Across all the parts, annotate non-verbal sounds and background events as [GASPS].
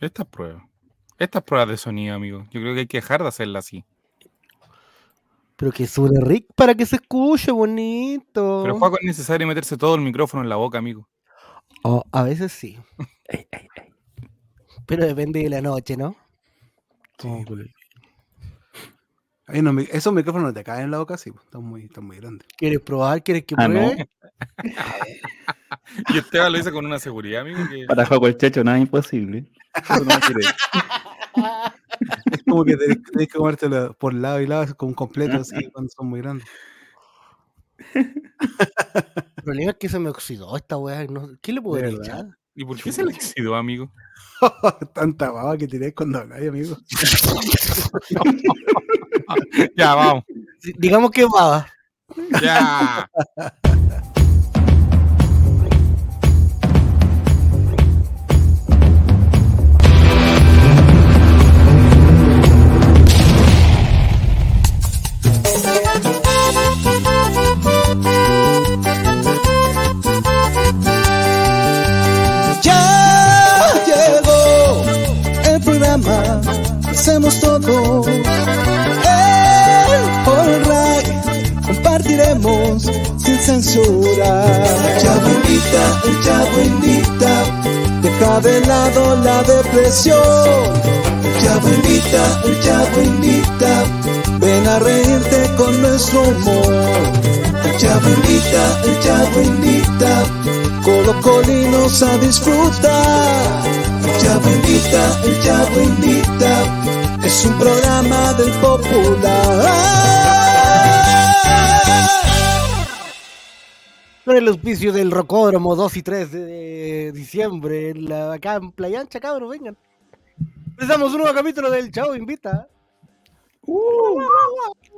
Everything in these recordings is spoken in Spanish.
Estas pruebas. Estas pruebas de sonido, amigo. Yo creo que hay que dejar de hacerla así. Pero que suene rico para que se escuche bonito. Pero Juaco es necesario meterse todo el micrófono en la boca, amigo. Oh, a veces sí. [LAUGHS] Pero depende de la noche, ¿no? Sí, pues. Ahí no, esos micrófonos no te caen en la boca, sí, pues, están muy, están muy grandes. ¿Quieres probar? ¿Quieres que Ah, no. pruebe? [LAUGHS] Y Esteban lo dice con una seguridad, amigo, que Para Juego el Checho nada es imposible. Eso no quiere. Es como que tenés, tenés que comértelo por lado y lado, como un completo, así, cuando son muy grandes. El problema es que se me oxidó esta weá. no- ¿Qué le puedo ¿De echar? ¿Y por qué se le oxidó, amigo? [LAUGHS] Tanta baba que tiré cuando habláis, amigo. [LAUGHS] Ya, vamos. Digamos que baba. Ya hacemos todo. El All Right, compartiremos sin censura. Invita, el chavo invita, deja de lado la depresión. Invita, el chavo invita, ven a reírte con nuestro humor. Invita, el chavo invita, colocolinos a disfrutar. Chavo invita, el chavo invita, es un programa del popular. El auspicio del Rocódromo 2 y 3 de diciembre, en la, acá en Playa Ancha, cabros, vengan. Empezamos un nuevo capítulo del Chavo Invita.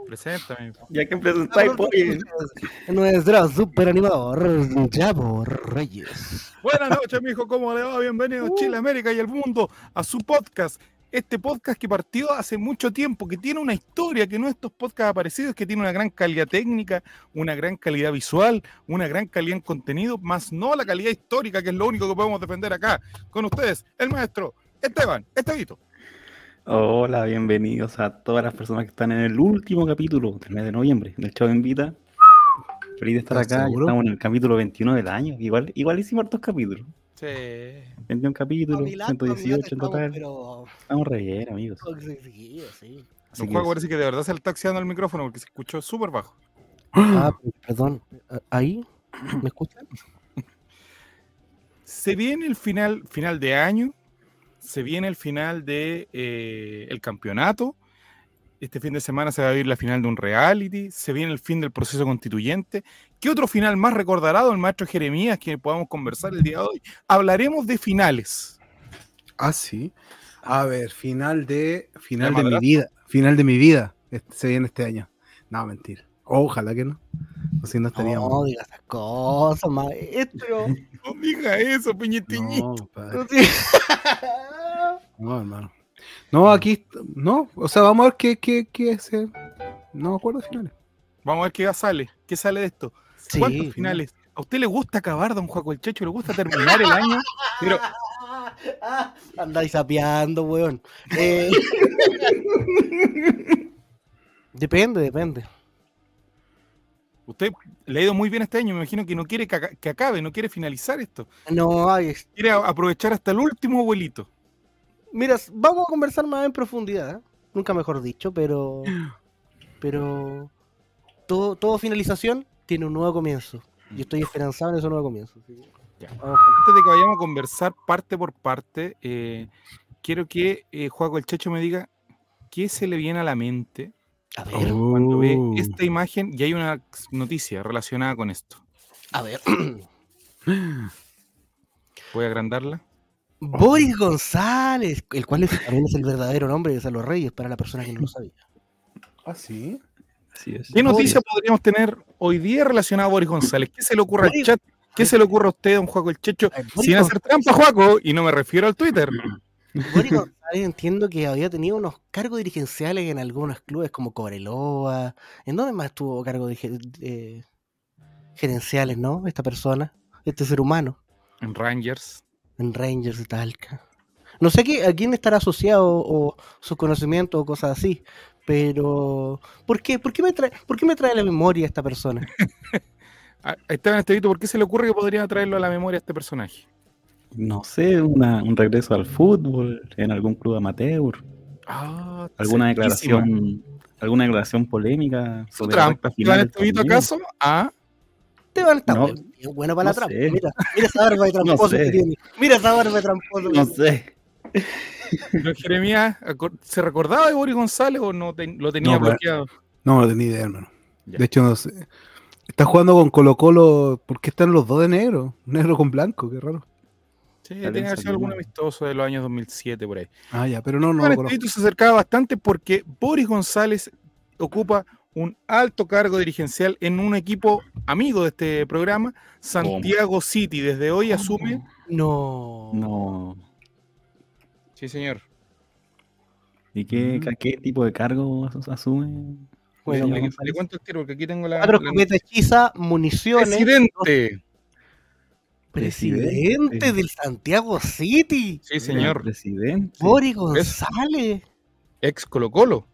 Preséntame. Ya que presentáis, pues. Nuestro super animador, Chavo Reyes. Buenas noches, mijo. ¿Cómo le va? Bienvenido a Chile, América y el mundo a su podcast. Este podcast que partió hace mucho tiempo, que tiene una historia, que no estos podcasts aparecidos, que tiene una gran calidad técnica, una gran calidad visual, una gran calidad en contenido, más no la calidad histórica, que es lo único que podemos defender acá. Con ustedes, el maestro Esteban, Estevito. Hola, bienvenidos a todas las personas que están en el último capítulo del mes de noviembre del Chavo Invita. Feliz de estar ¿Estás acá. seguro? Estamos en el capítulo 21 del año. Igual, igual hicimos hartos capítulos. Sí. 21 capítulos, Amilato, 118 en total. Pero... Estamos re bien, amigos. Sí, sí. Así Don que Juan parece que de verdad se le está oxidando el micrófono porque se escuchó súper bajo. Ah, perdón. ¿Ahí? ¿Me escuchan? Se viene el final, final de año, se viene el final de eh, el campeonato. Este fin de semana se va a vivir la final de un reality, se viene el fin del proceso constituyente. ¿Qué otro final más recordará don maestro Jeremías que podamos conversar el día de hoy? Hablaremos de finales. Ah, sí. A ver, final de final ¿El de mi vida. Final de mi vida. Este- se viene este año. No, mentira. Ojalá que no. O si no estaríamos. No, diga esas cosas, maestro. [LAUGHS] No diga eso, Piñetiñi. No. [LAUGHS] No, hermano. No, aquí. No, o sea, vamos a ver qué, qué, qué se. No me acuerdo finales. Vamos a ver qué sale. ¿Qué sale de esto? Sí. ¿Cuántos finales? ¿A usted le gusta acabar, don Juaco el Checho? ¿Le gusta terminar el año? Pero [LAUGHS] Andáis sapeando, weón. Eh, depende, depende. Usted le ha ido muy bien este año. Me imagino que no quiere que, aca- que acabe, no quiere finalizar esto. No hay. Quiere aprovechar hasta el último abuelito. Mira, vamos a conversar más en profundidad. ¿eh? Nunca mejor dicho, pero. Pero. Todo, todo finalización tiene un nuevo comienzo. Y estoy esperanzado en ese nuevo comienzo. Ya. Antes de que vayamos a conversar parte por parte, eh, quiero que eh, Juaco el Checho me diga qué se le viene a la mente A ver, cuando ve Oh. esta imagen y hay una noticia relacionada con esto. a ver. [CLEARS THROAT] Voy a agrandarla. Boris González, el cual es- también es el verdadero nombre de Salo Reyes para la persona que no lo [LAUGHS] sabía. Ah, sí. Así es. ¿Qué noticia podríamos tener hoy día relacionada a Boris González? ¿Qué se le ocurre al chat? ¿Qué se le ocurre a usted, don Juaco el Checho? A ver, Boris Sin hacer trampa, Juaco, y no me refiero al Twitter. [CLEARS THROAT] González entiendo que había tenido unos cargos dirigenciales en algunos clubes como Cobreloa. ¿En dónde más tuvo cargos eh, gerenciales, no? Esta persona, este ser humano, En Rangers. en Rangers de Talca. No sé qué, a quién estará asociado o sus conocimientos o cosas así, pero ¿por qué, por qué, me, trae, ¿por qué me trae a la memoria esta persona? [LAUGHS] Ah, Esteban Estevito, ¿por qué se le ocurre que podría traerlo a la memoria a este personaje? No sé, una- un regreso al fútbol en algún club amateur, Ah, alguna declaración, alguna declaración polémica ¿Su sobre la trampa? recta final ¿Esteban del Estevito torneo. acaso? Ah, Esteban está No, bueno, bien bueno para la no trampa. sé. Mira, mira esa barba de [LAUGHS] tramposo sé. que tiene. Mira esa barba de tramposo. que No sé. don Jeremías, ¿se recordaba de Boris González o no te- lo tenía No, pero- bloqueado? No, no tenía idea, hermano. Ya. De hecho, no sé. Está jugando con Colo Colo. ¿Por qué están los dos de negro? Negro con blanco, qué raro. Sí, tiene que haber sido algún amistoso de los años 2007 por ahí. Ah, ya, pero no, no conozco. Estevito se acercaba bastante porque Boris González ocupa un alto cargo dirigencial en un equipo amigo de este programa, Santiago City. Desde hoy asume. No. No. Sí, señor. ¿Y qué, Mm. qué tipo de cargo as- asume? Bueno, le, cuento el tiro porque aquí tengo la. Cuatro la- escopetas hechizas, municiones. Presidente. Presidente Presidente. del Santiago City. Sí, señor. El presidente. Boris González. Ex Colo Colo.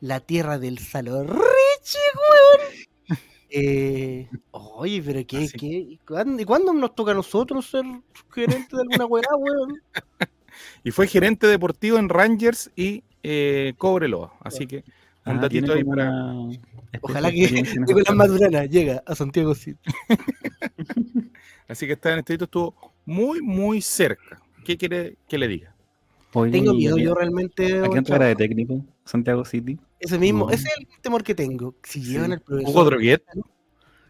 La tierra del Salorriche, weón. [LAUGHS] Eh, oye, pero qué, Así. qué, ¿y cuándo, cuándo nos toca a nosotros ser gerentes de alguna weá, weón? [LAUGHS] Y fue gerente deportivo en Rangers y eh, Cobreloa. Así que un Ah, datito ahí para. Ojalá que Nicolás. Madurana llega a Santiago City. [LAUGHS] Así que está en este estuvo muy, muy cerca. ¿Qué quiere que le diga? Tengo ¿y miedo yo realmente. ¿A quién weón, traerá de técnico? Santiago City. Ese mismo, No. ese es el temor que tengo. Si llevan el Hugo profesor. Droguet.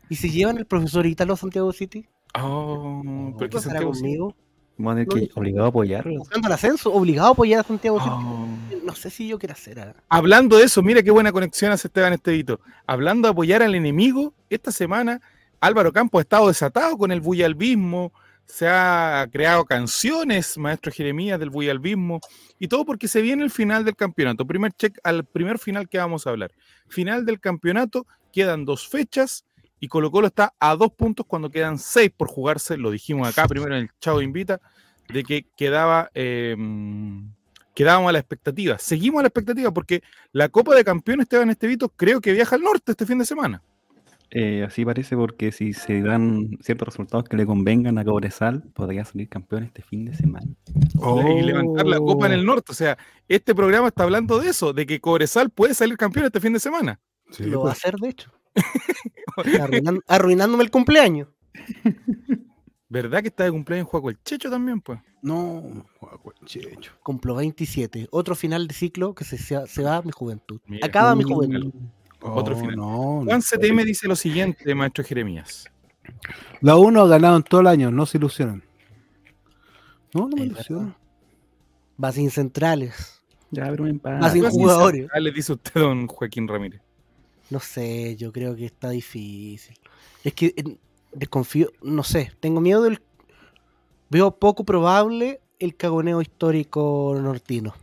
¿Y si llevan el profesor Ítalo a Santiago City? Oh, pero ¿Qué pasará Santiago sí. conmigo? Vamos a tener No, que no. obligado a apoyarlo. Buscando el ascenso, obligado a apoyar a Santiago City. Oh. No sé si yo quiero hacer. ah. Hablando de eso, mira qué buena conexión hace Esteban Estevito. Hablando de apoyar al enemigo, esta semana Álvaro Campos ha estado desatado con el bullalbismo, se ha creado canciones, maestro Jeremías, del bullalbismo, y todo porque se viene el final del campeonato. Primer check al primer final que vamos a hablar. Final del campeonato, quedan dos fechas, y Colo Colo está a dos puntos cuando quedan seis por jugarse, lo dijimos acá primero en el Chavo Invita, de que quedaba... eh, quedábamos a la expectativa. Seguimos a la expectativa porque la Copa de Campeones Esteban Estevito creo que viaja al norte este fin de semana. Eh, así parece porque si se dan ciertos resultados que le convengan a Cobresal, podría salir campeón este fin de semana. Y levantar la Copa en Oh. el norte. O sea, este programa está hablando de eso, de que Cobresal puede salir campeón este fin de semana. Sí, Lo va a pues. hacer, de hecho. [LAUGHS] Arruinándome el cumpleaños. [LAUGHS] ¿Verdad que está de cumpleaños Juaco el Checho también, pues? No, guau, checho. Cumplo 27. Otro final de ciclo que se, va a mi juventud. Mira, Acaba mi juventud. Otro Oh, final. No, no. Juan CTM dice lo siguiente, maestro Jeremías. La 1 ha ganado en todo el año, no se ilusionan. No, no me Es ilusiono. Va sin centrales. Ya, pero un empate. Ah, sin ¿Cuántos jugadores. Ah, le dice usted, don Joaquín Ramírez. No sé, yo creo que está difícil. Es que eh, desconfío, no sé, tengo miedo del... Veo poco probable el cagoneo histórico nortino.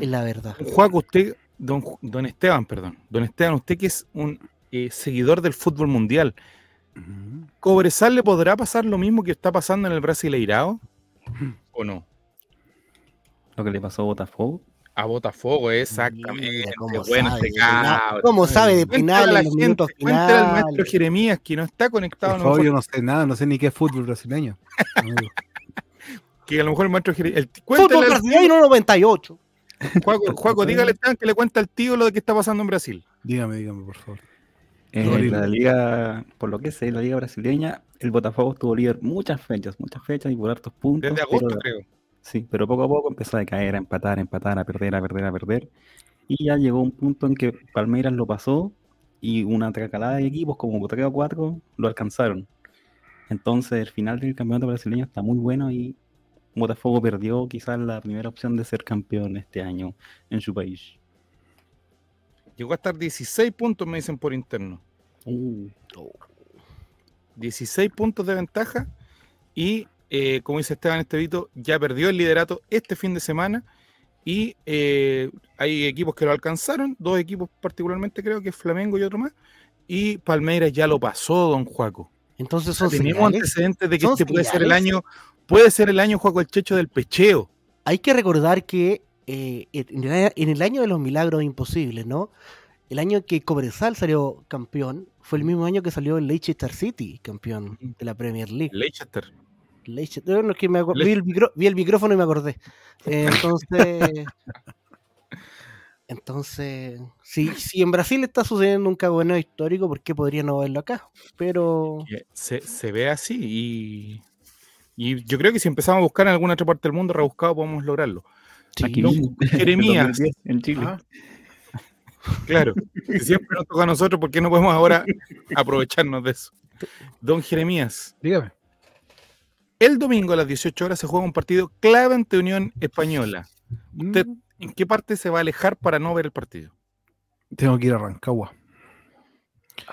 Es la verdad. Juaco, usted, don, Esteban, perdón. Don Esteban, usted que es un eh, seguidor del fútbol mundial. ¿Cobresal le podrá pasar lo mismo que está pasando en el Brasileirao? ¿O no? Lo que le pasó a Botafogo. A Botafogo, exactamente. Cómo bueno, sabe este cómo sabe de penales la gente, al maestro. Jeremías que no está conectado, Por favor, yo no sé nada, no sé ni qué es fútbol brasileño. [LAUGHS] que a lo mejor el maestro Jeremías. Fútbol brasileño 98. Juaco, Juaco, dígale que le cuenta al tío lo de que está pasando en Brasil. Dígame, dígame, por favor. En Horrible. la liga, por lo que sé, la liga brasileña, el Botafogo estuvo líder muchas fechas, muchas fechas y por hartos puntos. Desde agosto, pero- creo. Sí, pero poco a poco empezó a decaer, a empatar, a empatar, a perder, a perder, a perder. Y ya llegó un punto en que Palmeiras lo pasó y una tracalada de equipos, como 3 o 4, lo alcanzaron. Entonces, el final del campeonato brasileño está muy bueno y Botafogo perdió quizás la primera opción de ser campeón este año en su país. Llegó a estar 16 puntos, me dicen por interno. Uh, 16 puntos de ventaja y eh, como dice Esteban Estevito, ya perdió el liderato este fin de semana y eh, hay equipos que lo alcanzaron, dos equipos particularmente creo que es Flamengo y otro más, y Palmeiras ya lo pasó, don Juaco. Entonces son Tenemos señales. antecedentes de que ¿Son este puede ser el año, puede ser el año Juaco el Checho del pecheo. hay que recordar que eh, en, el, año de los milagros imposibles, ¿no? El año que Cobresal salió campeón fue el mismo año que salió el Leicester City campeón de la Premier League. Leicester. Leicester, no, es que me acuer- Le- vi, el micro- vi el micrófono y me acordé. Eh, entonces, [LAUGHS] entonces, si, si en Brasil está sucediendo un cagüeneo histórico, ¿por qué podría no verlo acá? Pero Se, se ve así y, y yo creo que si empezamos a buscar en alguna otra parte del mundo rebuscado podemos lograrlo. sí, Aquí Don mismo, Jeremías. 2010, en Chile. Ah, Claro, si siempre nos toca a nosotros, ¿por qué no podemos ahora aprovecharnos de eso? Don Jeremías, Dígame. el domingo a las 18 horas se juega un partido clave ante Unión Española. ¿Usted Mm, en qué parte se va a alejar para no ver el partido? Tengo que ir a Rancagua.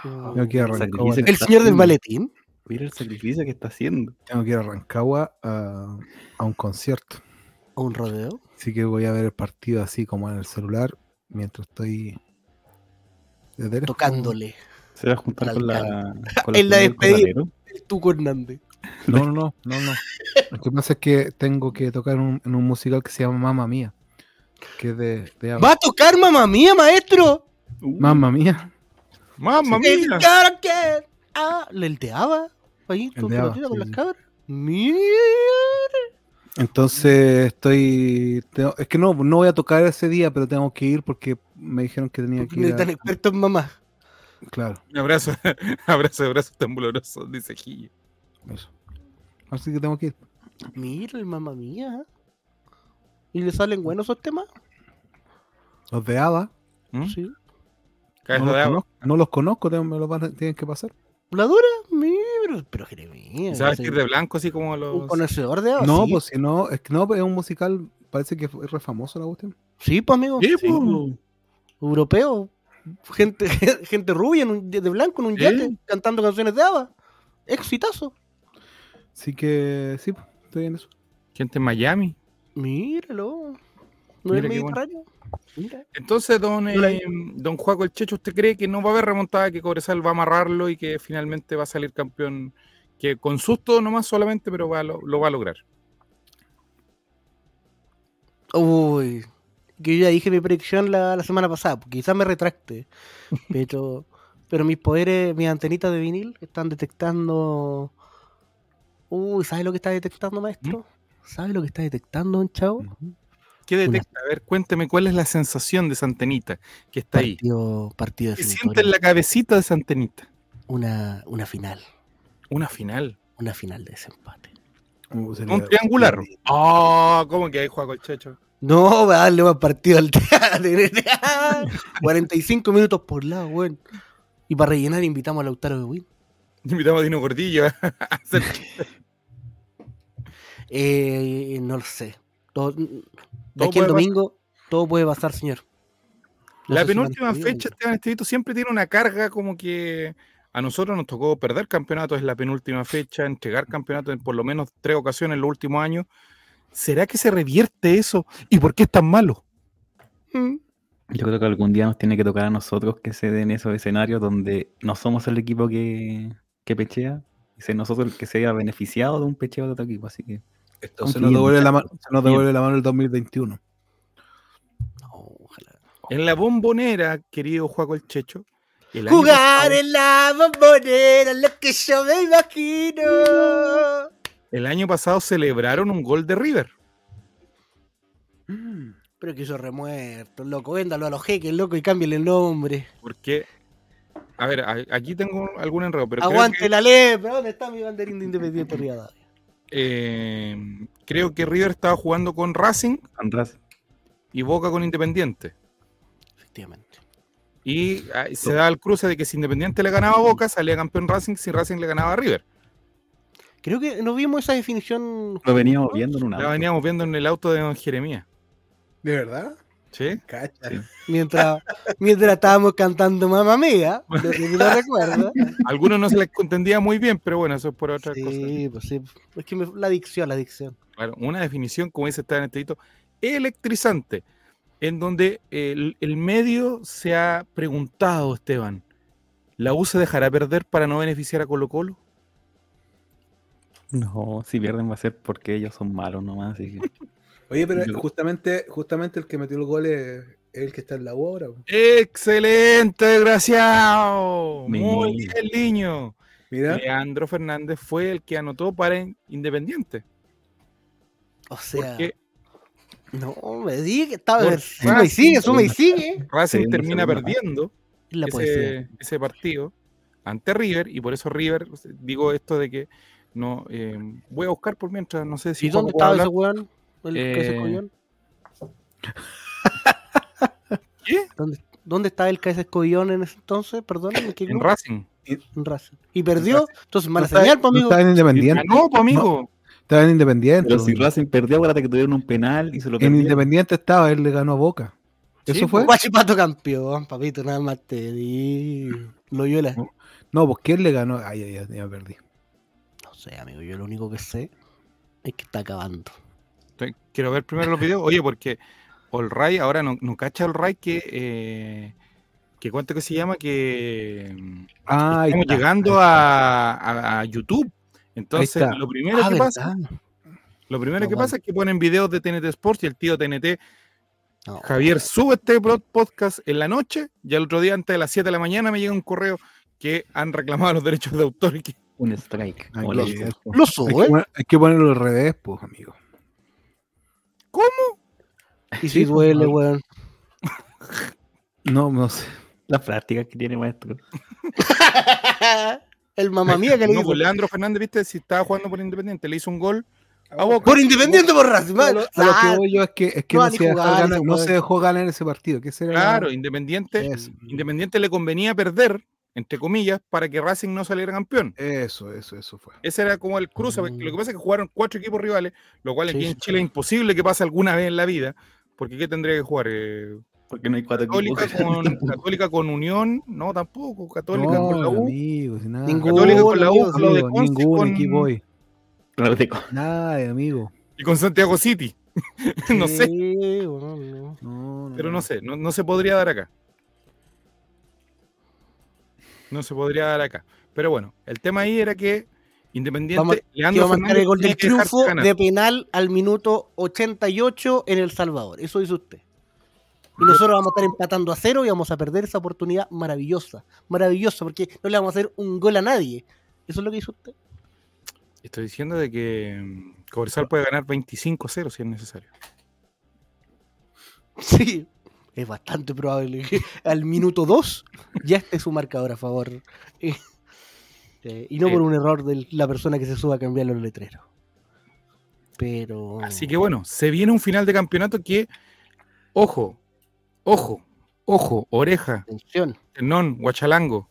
Tengo que ir a Rancagua. El señor del haciendo. Mira el sacrificio que está haciendo. Tengo que ir a Rancagua a, a un concierto. o un rodeo. Así que voy a ver el partido así como en el celular mientras estoy desde. Tocándole. Se va a juntar con la, con [LAUGHS] En la despedida. El Tuco Hernández. No, no, no, no, no. Lo que pasa es que tengo que tocar un- en un musical que se llama Mamma Mía. Que es de, de ¡Va a tocar mamá mía, maestro! Mamma Mía. ¡Mamma mía! Ah, ¿el de Ava? Ahí, El con de Ava, con sí, las cabras. Mira. Entonces estoy. tengo- es que no, no voy a tocar ese día, pero tengo que ir porque me dijeron que tenía Porque que ir. tan a- experto en mamá. Claro, Un abrazo, [LAUGHS] abrazo de brazos temblorosos, dice Gillo. eso. Así que tengo que ir. Mira el mamá mía. ¿Y le salen buenos esos temas? Los de Ava. ¿Mm? Sí. No de los, agua. conozco, no los conozco, tengo- me los van a- tienen que pasar. ¿La dura? Mira, pero Jeremías. A ese- vestir de blanco así como Un los... conocedor de Ava. No, sí. pues si no, es que no, es un musical, parece que es re famoso la cuestión. Sí, pues amigo. Sí, po. Europeo. Gente, [LAUGHS] gente rubia en un- de blanco en un Sí. yate cantando canciones de Ava. Exitazo. Así que sí, pues, estoy en eso. Gente en Miami. Míralo. ¿No Mira es qué bueno. Entonces, don, eh, don Juaco el Checho, ¿usted cree que no va a haber remontada, que Cobresal va a amarrarlo y que finalmente va a salir campeón? Que con susto nomás solamente, pero va a lo, lo va a lograr. Uy. Que yo ya dije mi predicción la, la semana pasada. porque Quizás me retracte. [LAUGHS] Pero, pero mis poderes, mis antenitas de vinil están detectando. Uy, ¿sabes lo que está detectando, maestro? ¿Sabes lo que está detectando, un chavo? ¿Qué detecta? A ver, cuénteme cuál es la sensación de Santenita que está ahí. Partido, partido ¿Qué siente en la cabecita de Santenita? Una, una final. Una final. Una final de desempate. Uh, sería- Un triangular. Ah, ¿cómo que hay Juaco el Checho? No, va a darle más partido al [LAUGHS] teatro. 45 minutos por lado, weón. Y para rellenar invitamos a Lautaro de Win. Invitamos a Dino Gordillo [LAUGHS] a hacer [LAUGHS] Eh, no lo sé. Todo, de Todo aquí al puede domingo, todo puede pasar, señor. No La si penúltima fecha, Esteban Estevito, siempre tiene una carga como que a nosotros nos tocó perder campeonatos en la penúltima fecha, entregar campeonatos en por lo menos tres ocasiones en los últimos años. ¿Será que se revierte eso? ¿Y por qué es tan malo? Mm. Yo creo que algún día nos tiene que tocar a nosotros que se den esos escenarios donde no somos el equipo que, que pechea y ser nosotros el que se haya beneficiado de un pecheo de otro equipo. Así que Esto se nos devuelve la, se nos devuelve la mano el 2021. No, ojalá. En la bombonera, querido Juaco el Checho, el Jugar pasado- en la bombonera, lo que yo me imagino. el año pasado celebraron un gol de River. Pero que yo remuerto, loco. Véndalo a los jeques, loco, y cámbiale el nombre. Porque, a ver, aquí tengo algún enredo, pero creo Aguante que, la lepra. ¿Dónde está mi banderín de Independiente Rivadavia? Eh, creo que River estaba jugando con Racing András, y Boca con Independiente. Efectivamente. Y ah, se da el cruce de que si Independiente le ganaba a Boca, salía campeón Racing, si Racing le ganaba a River. Creo que no vimos esa definición. lo veníamos viendo en una. La veníamos viendo en el auto de Don Jeremías. ¿De verdad? ¿Sí? Cacha. Mientras, mientras estábamos cantando Mamma Mía, recuerdo. [LAUGHS] Algunos no se les entendía muy bien, pero bueno, eso es por otra cosa. Sí, pues sí. Es que me- la adicción, la adicción. Claro, una definición, como dice Esteban Estevito, electrizante, en donde el, el medio se ha preguntado, Esteban, ¿la U se dejará perder para no beneficiar a Colo Colo? No, si pierden va a ser porque ellos son malos nomás. Así que [LAUGHS] Oye, pero Yo- justamente, justamente el que metió el gol es el que está en la obra. Excelente, desgraciado. Muy bien, niño. Mira, Leandro Fernández fue el que anotó para Independiente. O sea, Porque no me diga que estaba. Por Suma y sigue, suma y sigue. Racing termina perdiendo la ese, ese partido ante River y por eso River, digo esto de que no eh, voy a buscar por mientras, no sé si ¿Y dónde estaba ese weón? El que se Eh, escollón. [LAUGHS] ¿Qué? ¿Dónde, ¿Dónde estaba el KS Escollón en ese entonces? Perdón, ¿en qué En? Racing. En Racing. ¿Y perdió? Entonces, mala no estaba- señal, pues, no amigo. estaba en Independiente. Pues, amigo. Estaba en Independiente. Pero si po. Racing perdió, acuérdate que tuvieron un penal y se lo en perdieron. Independiente estaba, él le ganó a Boca. Sí, ¿Eso fue? Guachipato campeón, papito, nada más te di. Loyola. No. No, pues ¿quién le ganó? Ay, ay, ay, ya me perdí. No sé, amigo, yo lo único que sé es que está acabando. Quiero ver primero los videos. Oye, porque All Ray, ahora no, no cacha All Ray que, eh, que cuánto que se llama, que mm, Ah, estamos está. llegando a, a- a YouTube. Entonces, lo primero Ah, que pasa, lo primero que pasa es que ponen videos de TNT Sports y el tío TNT, No. Javier, sube este podcast en la noche y al otro día antes de las 7 de la mañana me llega un correo que han reclamado los derechos de autor y que Un strike. Ay, lo sube. hay que ponerlo al revés, pues, amigo. Y si duele, weón. [LAUGHS] No, no sé. Las prácticas que tiene maestro. [LAUGHS] El mamá mía que le no, hizo. pues Leandro Fernández, viste, si estaba jugando por Independiente, le hizo un gol a Boca. Por Independiente por Racing. A lo, que voy yo es que, es que no no, se, dejó jugar ganar, ese no se dejó ganar ese partido. Claro, Independiente, Eso. Independiente le convenía perder, entre comillas, para que Racing no saliera campeón. Eso, eso, eso fue. Ese era como el cruce. porque Lo que pasa es que jugaron cuatro equipos rivales, lo cual Sí, aquí en sí. Chile es imposible que pase alguna vez en la vida. Porque ¿qué tendría que jugar? Eh, Porque no hay cuatro Católica, equipos. [LAUGHS] con, Católica con Unión, no, tampoco. Católica No, con la U. nada. Ninguno, Católica con la U, amigo, Flo de Conce ningún con- equipo hoy. Claro, de- Nada, amigo. y con Santiago City. [LAUGHS] no sé, sí, weón, no. No, no, pero no sé, no, no se podría dar acá. No se podría dar acá. Pero bueno, el tema ahí era que Independiente, Vamos- Leandro iba a marcar Fernández el gol del triunfo de penal al minuto 88 en El Salvador. Eso hizo usted. Y nosotros vamos a estar empatando a cero y vamos a perder esa oportunidad maravillosa. Maravillosa, porque no le vamos a hacer un gol a nadie. Eso es lo que hizo usted. Estoy diciendo de que mm, Cobresal puede ganar 25-0 si es necesario. [LAUGHS] Sí, es bastante probable que al minuto 2 ya esté su marcador a favor. Eh, eh, y no por un error de la persona que se suba a cambiar los letreros. Pero. Así que bueno, se viene un final de campeonato que, ojo, ojo, ojo, oreja, Atención. ternón, guachalango.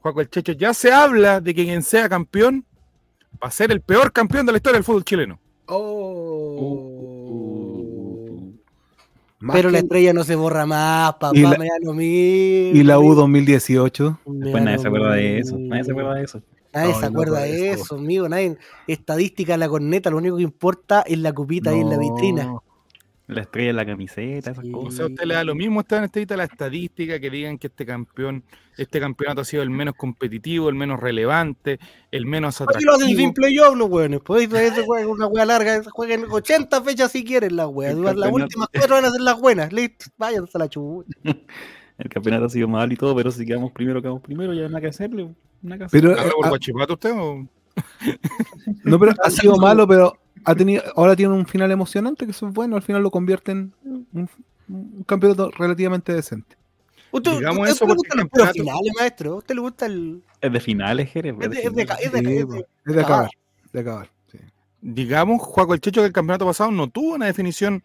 Juaco el Checho, ya se habla de que quien sea campeón va a ser el peor campeón de la historia del fútbol chileno. Oh. Más Pero la estrella no se borra más, papá. Y la- me da lo mismo. y la U 2018. Me Después da nadie se acuerda de eso. Nadie se acuerda de eso. Nadie se acuerda de eso. eso, amigo. Nadie, estadística de la corneta, lo único que importa es la copita ahí en la vitrina. La estrella en la camiseta, esas Sí. O cosas. sea, a usted le da lo mismo estar en esta la estadística que digan que este campeón, este campeonato ha sido el menos competitivo, el menos relevante, el menos Aquí lo hacen atractivo. sin playoff los weones. Ese juega una wea larga, jueguen 80 fechas si quieren las weas. Las campeonato. últimas cuatro van a ser las buenas. Listo, váyanse a la chubucha. [LAUGHS] El campeonato ha sido mal y todo, pero si quedamos primero, quedamos primero, ya nada que hacerle. Nada que hacer. Pero, ¿Habla por ah, guachipato usted o- no, pero [LAUGHS] ha sido malo, pero ha tenido, ahora tiene un final emocionante, que eso es bueno. Al final lo convierte en un, un campeonato relativamente decente. ¿Usted, Digamos usted eso porque el puros campeonato- finales, maestro? ¿A usted le gusta el...? Es de finales, Jerez. Es de, es de, ca- es de- Sí, es de- po, es de acabar. De acabar. sí. digamos, Juaco el Checho, que el campeonato pasado no tuvo una definición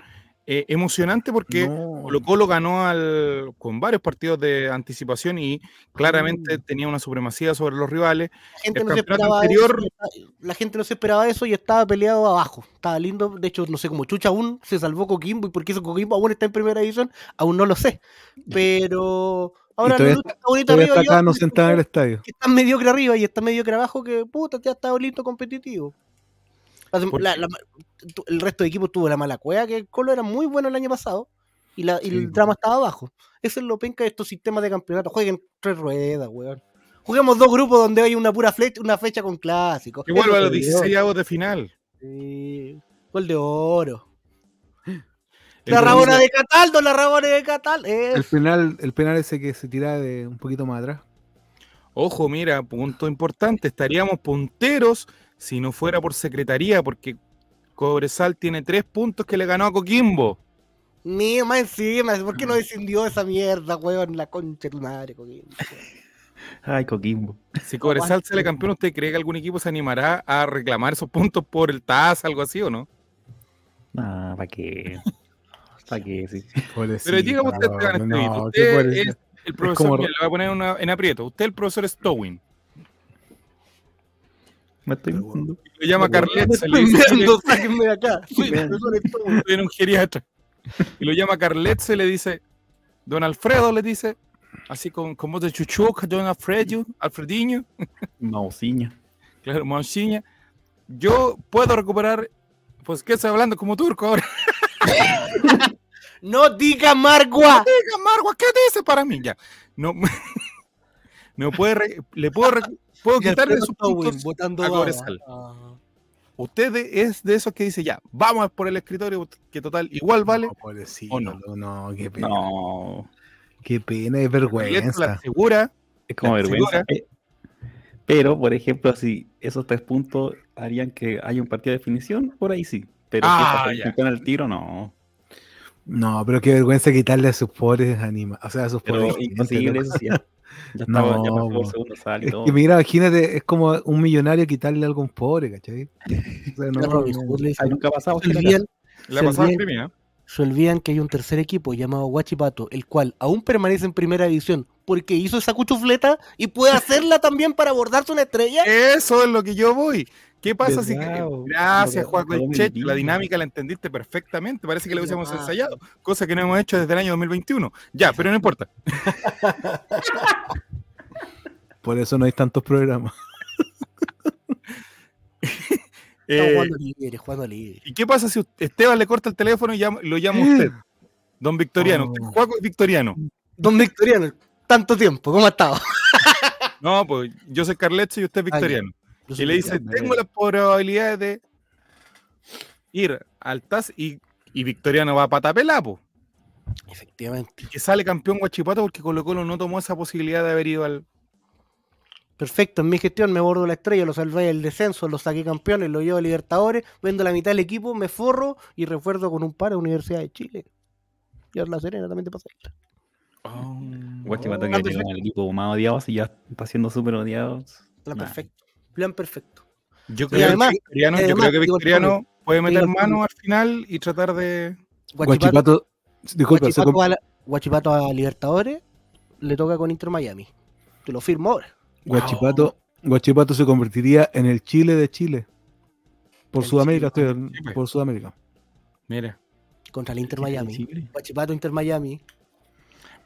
eh, emocionante porque No. Colo Colo ganó al, con varios partidos de anticipación y claramente Mm. tenía una supremacía sobre los rivales. la gente el no se esperaba anterior- eso y estaba- la gente no se esperaba eso y estaba peleado abajo. Estaba lindo. De hecho, no sé cómo Chucha aún se salvó Coquimbo y por qué eso Coquimbo aún está en primera división, aún no lo sé. Pero [LAUGHS] ahora la lucha está bonita arriba. está acá, no abajo, sentado en el estadio. que está mediocre arriba y está mediocre abajo, que puta, ya está lindo competitivo. El resto de equipos tuvo la mala cueva, que el Colo era muy bueno el año pasado y, la, y Sí, el po. drama estaba abajo. Eso es lo penca de estos sistemas de campeonato. Jueguen tres ruedas, weón. Juguemos dos grupos donde hay una pura flecha, una fecha con clásicos. Vuelva a los se dio. 16 avos de final. Sí. Gol de oro. La Rabona de Cataldo, la Rabona de Cataldo. Eh, El penal, el penal ese que se tira de un poquito más atrás. Ojo, mira, punto importante. Estaríamos punteros si no fuera por secretaría, porque Cobresal tiene tres puntos que le ganó a Coquimbo. Ni más encima, ¿por qué no descendió esa mierda, weón? La concha de tu madre, coquín. [LAUGHS] Ay, Coquimbo. Si Cobresal sale campeón, ¿usted cree que algún equipo se animará a reclamar esos puntos por el TAS, algo así o no? Ah, ¿para qué? ¿Para qué? Sí. Pero dígame usted, Estevito, no, usted ¿qué puede es el profesor, como- mira, le voy a poner una- en aprieto. Usted es el profesor Stowin. Me estoy. Lo llama Carlet, se le dice, meando, sáquenme de acá. Soy Vean. profesor Stone. estoy en un geriatra. Y lo llama Carlet, se le dice, don Alfredo le dice, así con, con voz de chuchuca, don Alfredo, Alfredinho, [LAUGHS] Mausiña. claro, Monsiña. Yo puedo recuperar, pues, ¿qué estoy hablando como turco ahora? No diga Margua. Diga, Margua, ¿qué dice para mí? Ya. No, [LAUGHS] no puede, re- le puedo, re- puedo quitarle sus puntos votando a. Cobresal. Ah. Usted es de esos que dice, ya, vamos por el escritorio, que total, igual vale. No, pobrecito, ¿O no? no, qué pena. No. Qué pena, es Carlet la vergüenza. asegura, Es como La vergüenza. Pero, por ejemplo, si esos tres puntos harían que haya un partido de definición, por ahí sí. Pero Ah, si campeón al tiro, no. No, pero qué vergüenza quitarle a sus pobres animales. O sea, a sus Pero pobres. imposible, ¿no? eso sí. [LAUGHS] Ya, ya No, estaba, ya pasó el segundo sal y Es todo. que mira, imagínate, es como un millonario quitarle algo a un pobre, ¿cachai? [LAUGHS] O sea, no, no. Nunca ha pasado. se olvidan, Se premia. se olvidan que hay un tercer equipo llamado Huachipato, el cual aún permanece en primera división porque hizo esa cuchufleta y puede hacerla también para abordarse una estrella. Eso es lo que yo voy. ¿Qué pasa si... ¿Verdad, o- Gracias, Juan Checho. La dinámica la entendiste perfectamente. Parece que la hubiésemos Ah. ensayado. Cosa que no hemos hecho desde el año 2021. Ya, pero no importa. [LAUGHS] Por eso no hay tantos programas. [LAUGHS] Estamos Eh, jugando libre, jugando libre. ¿Y qué pasa si usted- Esteban le corta el teléfono y lo llama usted? [GASPS] Don Victoriano. Oh. Es Victoriano. Don Victoriano, tanto tiempo, ¿cómo ha estado? [LAUGHS] No, pues yo soy Carletzo y usted es Ah. Victoriano. Y le dice, tengo las probabilidades de ir al TAS y, y Victoriano va a patapelapo. Efectivamente. Que sale campeón Guachipato porque Colo Colo no tomó esa posibilidad de haber ido al... Perfecto, en mi gestión me bordo la estrella, lo salvé del descenso, lo saqué campeones, lo llevo a Libertadores, vendo la mitad del equipo, me forro y refuerzo con un par a Universidad de Chile. Y ahora la Serena también te pasa. Guachipato Oh, que perfecto. llegó al equipo más odiado, así ya está siendo súper odiado. Plan Nah. perfecto. Plan perfecto. Yo Y creo, además- que, Victoriano, yo además, creo que digo, Victoriano puede meter digo, mano al final y tratar de... Guachipato, disculpa, Guachipato com- a, la- Guachipato a Libertadores le toca con Inter Miami. Te lo firmo ahora. Guachipato, Guachipato se convertiría en el Chile de Chile. Por El Sudamérica, Chile, estoy pues. por Sudamérica. Mira. Contra el Inter Miami. Guachipato Inter Miami.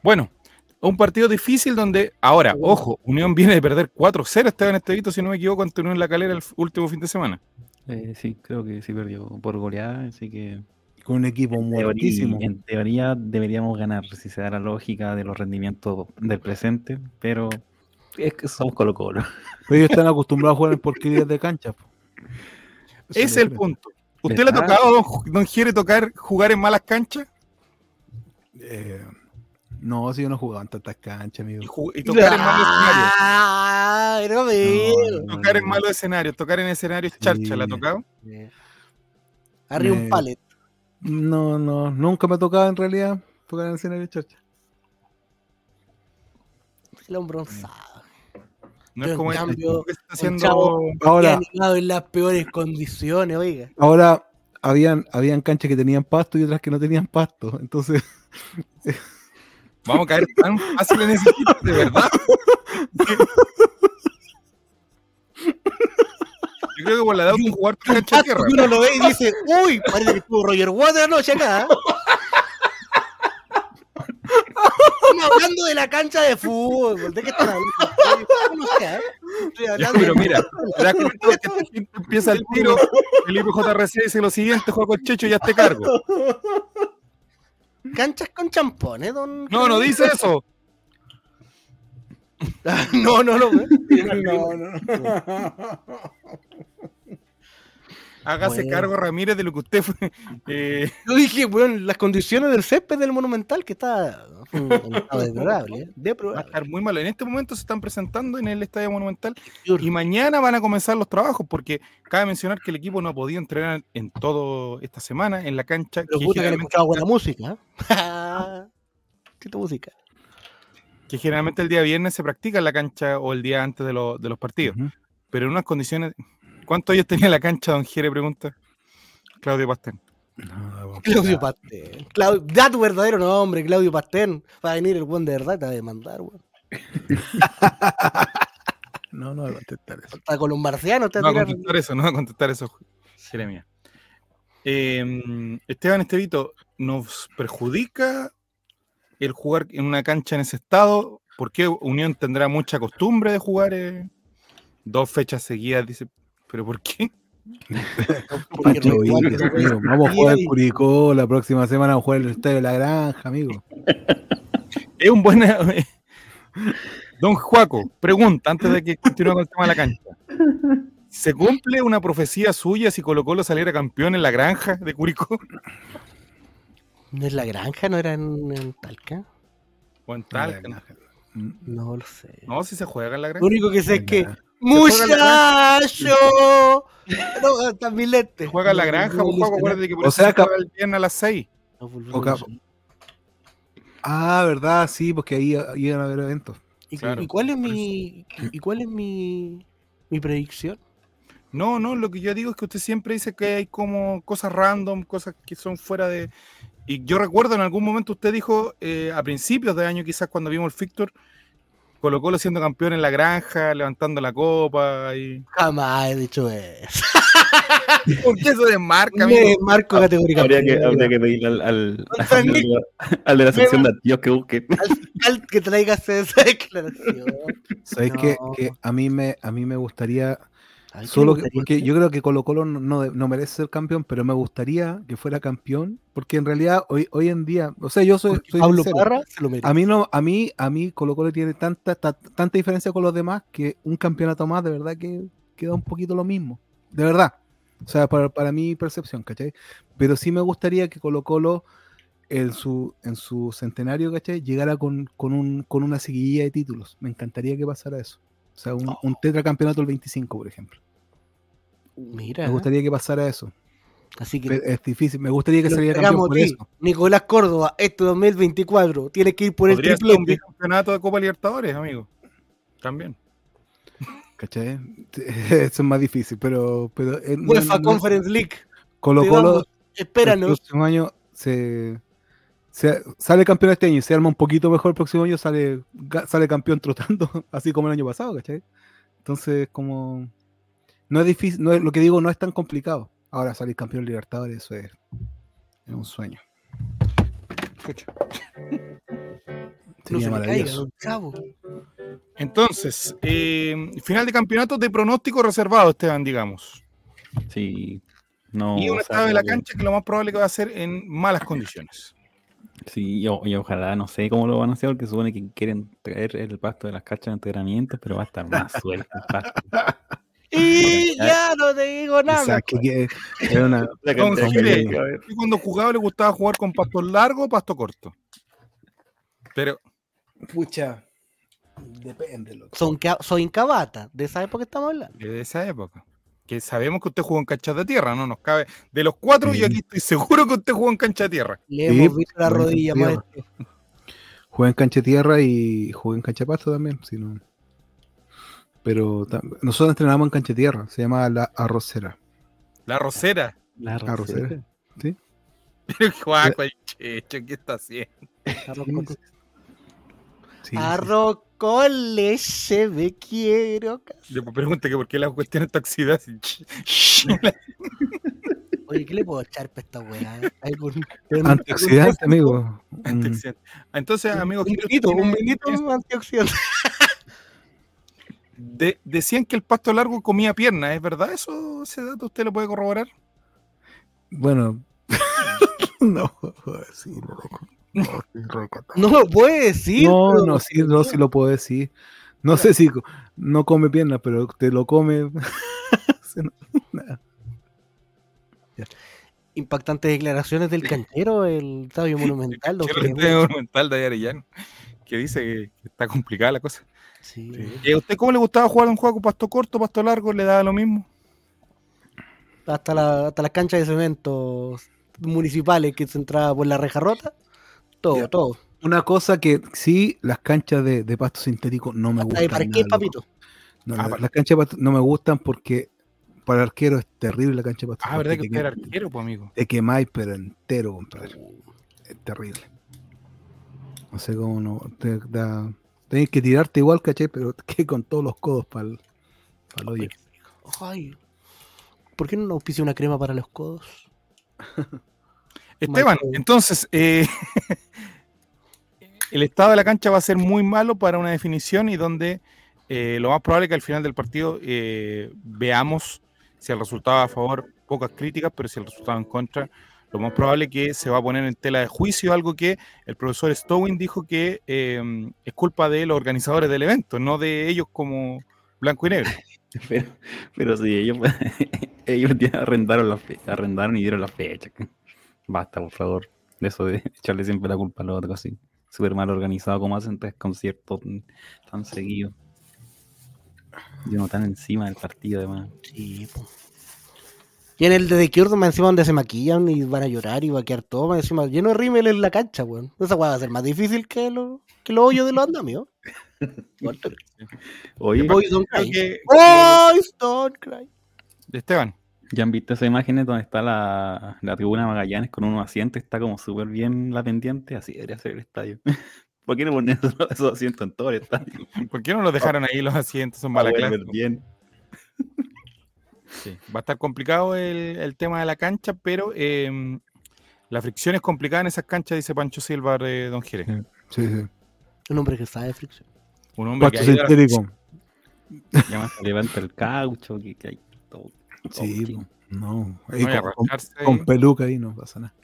Bueno, un partido difícil donde, ahora, ojo, Unión viene de perder 4-0 Esteban Estevito, si no me equivoco, ante Unión La Calera el último fin de semana. Eh, sí, creo que sí perdió por goleada, así que Con un equipo en muertísimo. teoría, en teoría deberíamos ganar si se da la lógica de los rendimientos del presente, pero es que somos Colo Colo. Pero ellos están acostumbrados a jugar en porquerías de cancha. po. Es el creo. punto. ¿Usted le ha tocado, don, don tocar, jugar en malas canchas? Eh, no, si yo no jugaba en tantas canchas, amigo. Y, tocar en malos escenarios. Ah. No, Tocar en malos escenarios, tocar en escenarios Sí. charcha, ¿la ha tocado? Arriba Me- un palet. No, no, nunca me ha tocado en realidad tocar en el escenario de chacha. El hombre bronzado. No Pero es como en este cambio, que está un haciendo... Ahora, animado en las peores condiciones, oiga. ahora habían, habían canchas que tenían pasto y otras que no tenían pasto. Entonces, [LAUGHS] Vamos a caer tan fácil en ese tipo, de verdad. Yo creo que por la edad de jugar con cancha tierra. Uno lo ve y dice, uy, parece que estuvo Roger Water anoche acá. Estamos hablando de la cancha de fútbol. ¿De qué están hablando? No sé, ¿eh? Estoy Ya, pero mira, que este empieza el tiro, el IPJRC dice lo siguiente, juego el checho y ya te cargo. Canchas con champones, don. No, no dice eso. [LAUGHS] [LAUGHS] no, no, no. ¿eh? no, no. Hágase Bueno. cargo, Ramírez, de lo que usted fue. [LAUGHS] eh, Yo dije, bueno, las condiciones del césped del Monumental que está en [LAUGHS] estado deplorable, ¿eh? va a deplorable. estar muy malo. En este momento se están presentando en el Estadio Monumental y mañana van a comenzar los trabajos porque cabe mencionar que el equipo no ha podido entrenar en todo esta semana en la cancha. Pero que puta que han generalmente- escuchado buena música. ¿eh? [LAUGHS] ¿Qué tu música? que generalmente el día viernes se practica en la cancha o el día antes de, lo- de los partidos, pero en unas condiciones. ¿Cuántos años tenía la cancha, don Jere? Pregunta Claudio Pastén. No, Claudio Pastén. Clau- Da tu verdadero nombre, Claudio Pastén. Va a venir el buen de verdad y te va a demandar, weón. [LAUGHS] no, no voy a contestar eso. Está con los marcianos, te No va va a contestar eso, no va a contestar eso, Jeremia. Eh, Esteban Estevito, ¿nos perjudica el jugar en una cancha en ese estado? ¿Por qué Unión tendrá mucha costumbre de jugar eh, dos fechas seguidas? Dice, ¿pero por qué? [LAUGHS] Amigo. Vamos a jugar Curicó la próxima semana, vamos a jugar el Estadio de la Granja, amigo. [LAUGHS] Es un buen. [LAUGHS] Don Juaco, pregunta antes de que continúe con el tema de la cancha. ¿Se cumple una profecía suya si Colo Colo saliera campeón en la granja de Curicó? ¿No es la granja? ¿No era en, en Talca? O en Talca, no. No lo sé. No, si se juega en la Lo granja. único que sé es que. ¡Muchacho! No, lente. Se juega en la granja, pues, Juaco, acuérdate que por O eso sea, juega el viernes a las 6. No, pues, O cap- Ah, verdad, sí, porque ahí iban a haber eventos. ¿Y, Claro, y cuál es mi. ¿Y cuál es mi. mi predicción? No, no, lo que yo digo es que usted siempre dice que hay como cosas random, cosas que son fuera de... Y yo recuerdo en algún momento usted dijo, eh, a principios de año quizás cuando vimos el Fictor, Colo Colo siendo campeón en la granja, levantando la copa y... Jamás he dicho eso. [LAUGHS] ¿Por qué eso desmarca, Me categóricamente. Habría que, habría que pedirle al, al, al- al de la sección de activos que busque. Al fiscal que traigas esa declaración. ¿Sabes No. qué? Que a mí me, a mí me gustaría Solo que, porque yo creo que Colo Colo no, no, no merece ser campeón, pero me gustaría que fuera campeón, porque en realidad hoy, hoy en día, o sea, yo soy, soy Pablo sincero, Parra se lo merece. a mí no, a mí, a mí Colo Colo tiene tanta, ta- tanta diferencia con los demás que un campeonato más de verdad que queda un poquito lo mismo, de verdad. O sea, para, para mi percepción, ¿cachai? Pero sí me gustaría que Colo Colo en su, en su centenario, ¿cachai? Llegara con, con, un, con una seguidilla de títulos. Me encantaría que pasara eso. O sea, un, un tetracampeonato el 25, por ejemplo. Mira. Me gustaría que pasara eso. Así que es difícil. Me gustaría que saliera campeón por eso. Nicolás Córdoba, este 2024, tiene que ir por el ser un campeonato de Copa Libertadores, amigo. También. ¿Cachai? [LAUGHS] Eso es más difícil, pero. pero eh, no- UEFA no- Conference League. Colo Te Colo vamos, el espéranos. próximo año se, se- sale campeón este año y se arma un poquito mejor el próximo año, sale, sale campeón trotando, [LAUGHS] así como el año pasado, ¿cachai? Entonces, como. No es difícil, no es, lo que digo no es tan complicado. Ahora salir campeón Libertadores, eso es, es un sueño. No Sería se me caiga, don. Entonces, eh, final de campeonato de pronóstico reservado, Esteban, digamos. Sí. No, y un estado de la cancha que lo más probable que va a ser en malas condiciones. Sí, y, o- y ojalá, no sé cómo lo van a hacer, porque supone que quieren traer el pasto de las cachas de entrenamiento, pero va a estar más suelto el pasto. [LAUGHS] Y [LAUGHS] ya no te digo O nada. sea, que, [LAUGHS] que- era una. Y cuando jugaba le gustaba jugar con pasto largo o pasto corto. Pero Pucha, depende. Loco. Son, soy incabata, de esa época estamos hablando. de esa época. Que sabemos que usted jugó en canchas de tierra, no nos cabe. De los cuatro, Sí. yo aquí estoy seguro que usted jugó en cancha de tierra. Le Sí, hemos visto la rodilla, maestro. Jugué en cancha de tierra y jugué en cancha de pasto también. si no- Pero nosotros entrenamos en cancha de tierra, se llama la arrocera. La rosera. La Arrocera. ¿sí? Pero [LAUGHS] Juaco, el checho, ¿qué está haciendo? Sí, con leche, me quiero. Le pregunta que por qué la cuestión está oxidada. [LAUGHS] Oye, ¿qué le puedo echar para esta weá? Algún- Antioxidante, amigo. Antioxidante. Entonces, amigo, Un vinito, un vinito antioxidante. De- decían que el pasto largo comía piernas, ¿es verdad eso? ¿Ese dato usted lo puede corroborar? Bueno, no [LAUGHS] loco. No, sí, loco. No lo puede decir. no, pero- no, sí, no, sí lo puedo decir. No sé si no come piernas, pero te lo come. [LAUGHS] Sí, no. Impactantes declaraciones del canchero, el estadio [LAUGHS] monumental. el Estadio monumental de Arellano, que dice que está complicada la cosa. Sí. ¿Y a usted cómo le gustaba jugar un juego pasto corto, pasto largo? ¿Le daba lo mismo? Hasta, la, hasta las canchas de cemento municipales que se entraba por la reja rota. Todo, Ya. todo. Una cosa que sí, las canchas de, de pasto sintético no me Hasta gustan. nada, loco. papito. No, Ah, la- para- las canchas de pasto no me gustan porque para el arquero es terrible la cancha de pasto. Ah, ¿verdad que usted era arquero, pues, amigo? te quemáis, pero entero, compadre. Es terrible. No sé cómo no. Te, da, tenés que tirarte igual, caché, pero [LAUGHS] que con todos los codos para el, hoyo. Ay. ¿Por qué no nos auspicia una crema para los codos? [LAUGHS] Esteban, Michael. entonces, eh, [LAUGHS] el estado de la cancha va a ser muy malo para una definición y donde eh, lo más probable es que al final del partido eh, veamos si el resultado a favor, pocas críticas, pero si el resultado en contra, lo más probable es que se va a poner en tela de juicio algo que el profesor Stowin dijo que eh, es culpa de los organizadores del evento, no de ellos como blanco y negro. [LAUGHS] Pero, pero sí, ellos, [LAUGHS] ellos arrendaron, la fe- arrendaron y dieron la fecha. Basta, por favor, de eso de [LAUGHS] echarle siempre la culpa a los otros así. Súper mal organizado como hacen tres conciertos tan- seguidos. Y uno tan encima del partido, además. Sí, po. Y en el de The Cure, más encima donde se maquillan y van a llorar y va a quedar todo, más encima lleno de rímel en la cancha, weón. Esa weá va a ser más difícil que, lo, que los hoyos de los andamios. [LAUGHS] Oye, Boys don't cry. que- Boys don't cry. Esteban, ¿ya han visto esas imágenes donde está la, la tribuna Magallanes con unos asientos? Está como súper bien la pendiente, así debería ser el estadio. [LAUGHS] ¿Por qué no ponen esos, [LAUGHS] esos asientos en todo el estadio? ¿por qué no los dejaron ahí los asientos? Son mala clase. bien. Sí, va a estar complicado el, el tema de la cancha, pero eh, la fricción es complicada en esas canchas, dice Pancho Silva de Don Jerez. Sí, sí. Un hombre que sabe fricción. Un hombre que se levanta el caucho, que, que hay todo. Sí, todo, no. No ahí a con, con peluca ahí no pasa nada.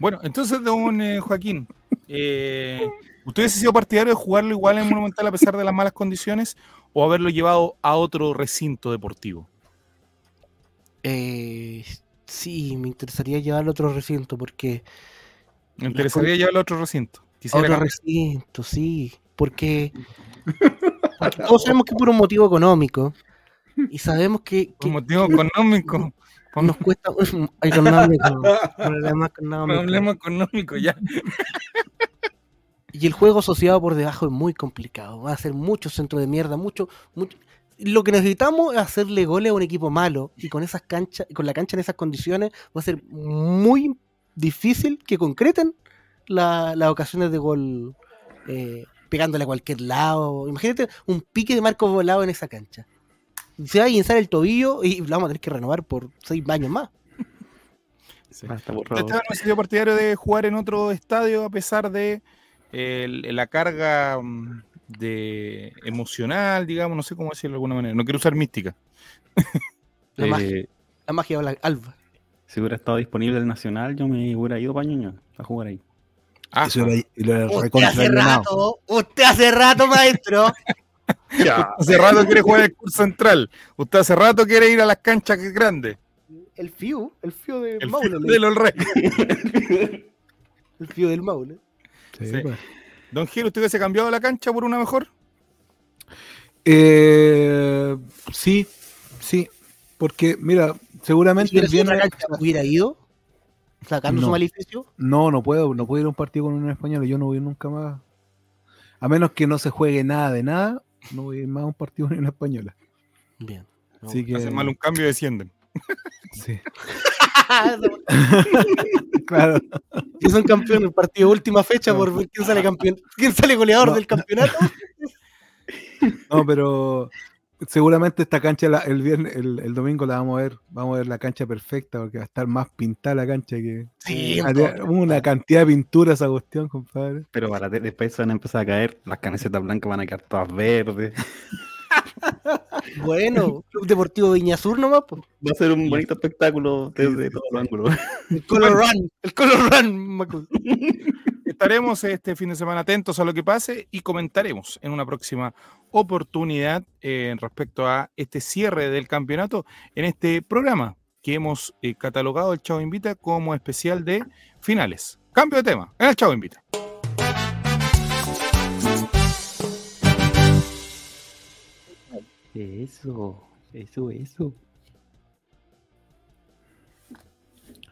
Bueno, entonces, don eh, Joaquín, eh, ¿usted hubiese sido partidario de jugarlo igual en Monumental a pesar de las malas condiciones o haberlo llevado a otro recinto deportivo? Eh, sí, me interesaría llevarlo a otro recinto porque. Me interesaría llevarlo a otro recinto. A Quisiera otro cambiar. recinto, sí. Porque, porque todos sabemos que es por un motivo económico. Y sabemos que, [LAUGHS] que- por motivo económico. Por [LAUGHS] nos cuesta. económico. Problemas económicos. problema económico, ya. [LAUGHS] Y el juego asociado por debajo es muy complicado. Va a ser muchos centros de mierda, mucho, mucho. Lo que necesitamos es hacerle goles a un equipo malo. Y con esas canchas, con la cancha en esas condiciones, va a ser muy difícil que concreten la- las ocasiones de gol eh, pegándole a cualquier lado. Imagínate un pique de marco volado en esa cancha. Se va a guinzar el tobillo y lo vamos a tener que renovar por seis años más. Sí. Basta, por ¿Usted favor. Esteban, no ha sido partidario de jugar en otro estadio a pesar de el- la carga mm, de emocional, digamos, no sé cómo decirlo de alguna manera. No quiero usar mística. [LAUGHS] La, magia, Eh, la magia de la alba. si hubiera estado disponible el Nacional, yo me hubiera ido para Ñuñoa a jugar ahí. Ah, Eso era, Usted hace rato, usted hace rato, maestro. [LAUGHS] hace rato quiere jugar el curso central. Usted hace rato quiere ir a las canchas grandes. El Fiu, el Fiu de El Maule. de los reyes. El Fiu del Maule. Sí, Sí. pues. Don Gil, ¿usted hubiese cambiado la cancha por una mejor? Eh, sí, sí. Porque, mira, seguramente Si hubiera viernes- cancha, hubiera ido sacando No. su maleficio. No, no puedo, no puedo ir a un partido con un español, yo no voy nunca más. A menos que no se juegue nada de nada, no voy a ir más a un partido con una española. Bien. No. Así que, Hacen mal un cambio y descienden. Sí, [LAUGHS] claro. si son campeones, el partido de última fecha por ver quién sale campeón, quién sale goleador No. del campeonato. [LAUGHS] No, pero seguramente esta cancha la- el viernes, el, el domingo la vamos a ver, vamos a ver la cancha perfecta porque va a estar más pintada la cancha que Sí, una cantidad de pintura esa cuestión, compadre. Pero para de- después van a empezar a caer, las camisetas blancas van a quedar todas verdes. [LAUGHS] [LAUGHS] bueno, Club Deportivo Viña Sur nomás, po. Va a ser un bonito espectáculo desde todos los ángulos. el Color Run, el Color Run, Macu. [LAUGHS] Estaremos este fin de semana atentos a lo que pase y comentaremos en una próxima oportunidad eh, respecto a este cierre del campeonato en este programa que hemos eh, catalogado el Chavo Invita como especial de finales. Cambio de tema, en el Chavo Invita. Eso, eso, eso.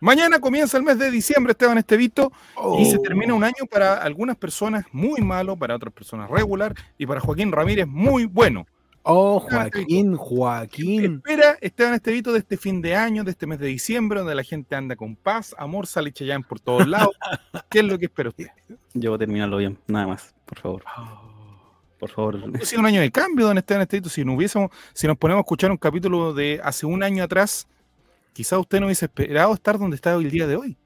Mañana comienza el mes de diciembre, Esteban Estevito, y se Oh. termina un año para algunas personas muy malo, para otras personas regular, y para Joaquín Ramírez muy bueno. Oh, Ah, Joaquín, ¿Qué Joaquín. espera Esteban Estevito de este fin de año, de este mes de diciembre, donde la gente anda con paz, amor, sale Chayán por todos lados? [LAUGHS] ¿Qué es lo que espera usted? Yo voy a terminarlo bien, nada más, por favor. Por favor. Ha sido un año de cambio, don Esteban Estevito. Si no hubiésemos, si nos ponemos a escuchar un capítulo de hace un año atrás, quizás usted no hubiese esperado estar donde está hoy el día de hoy.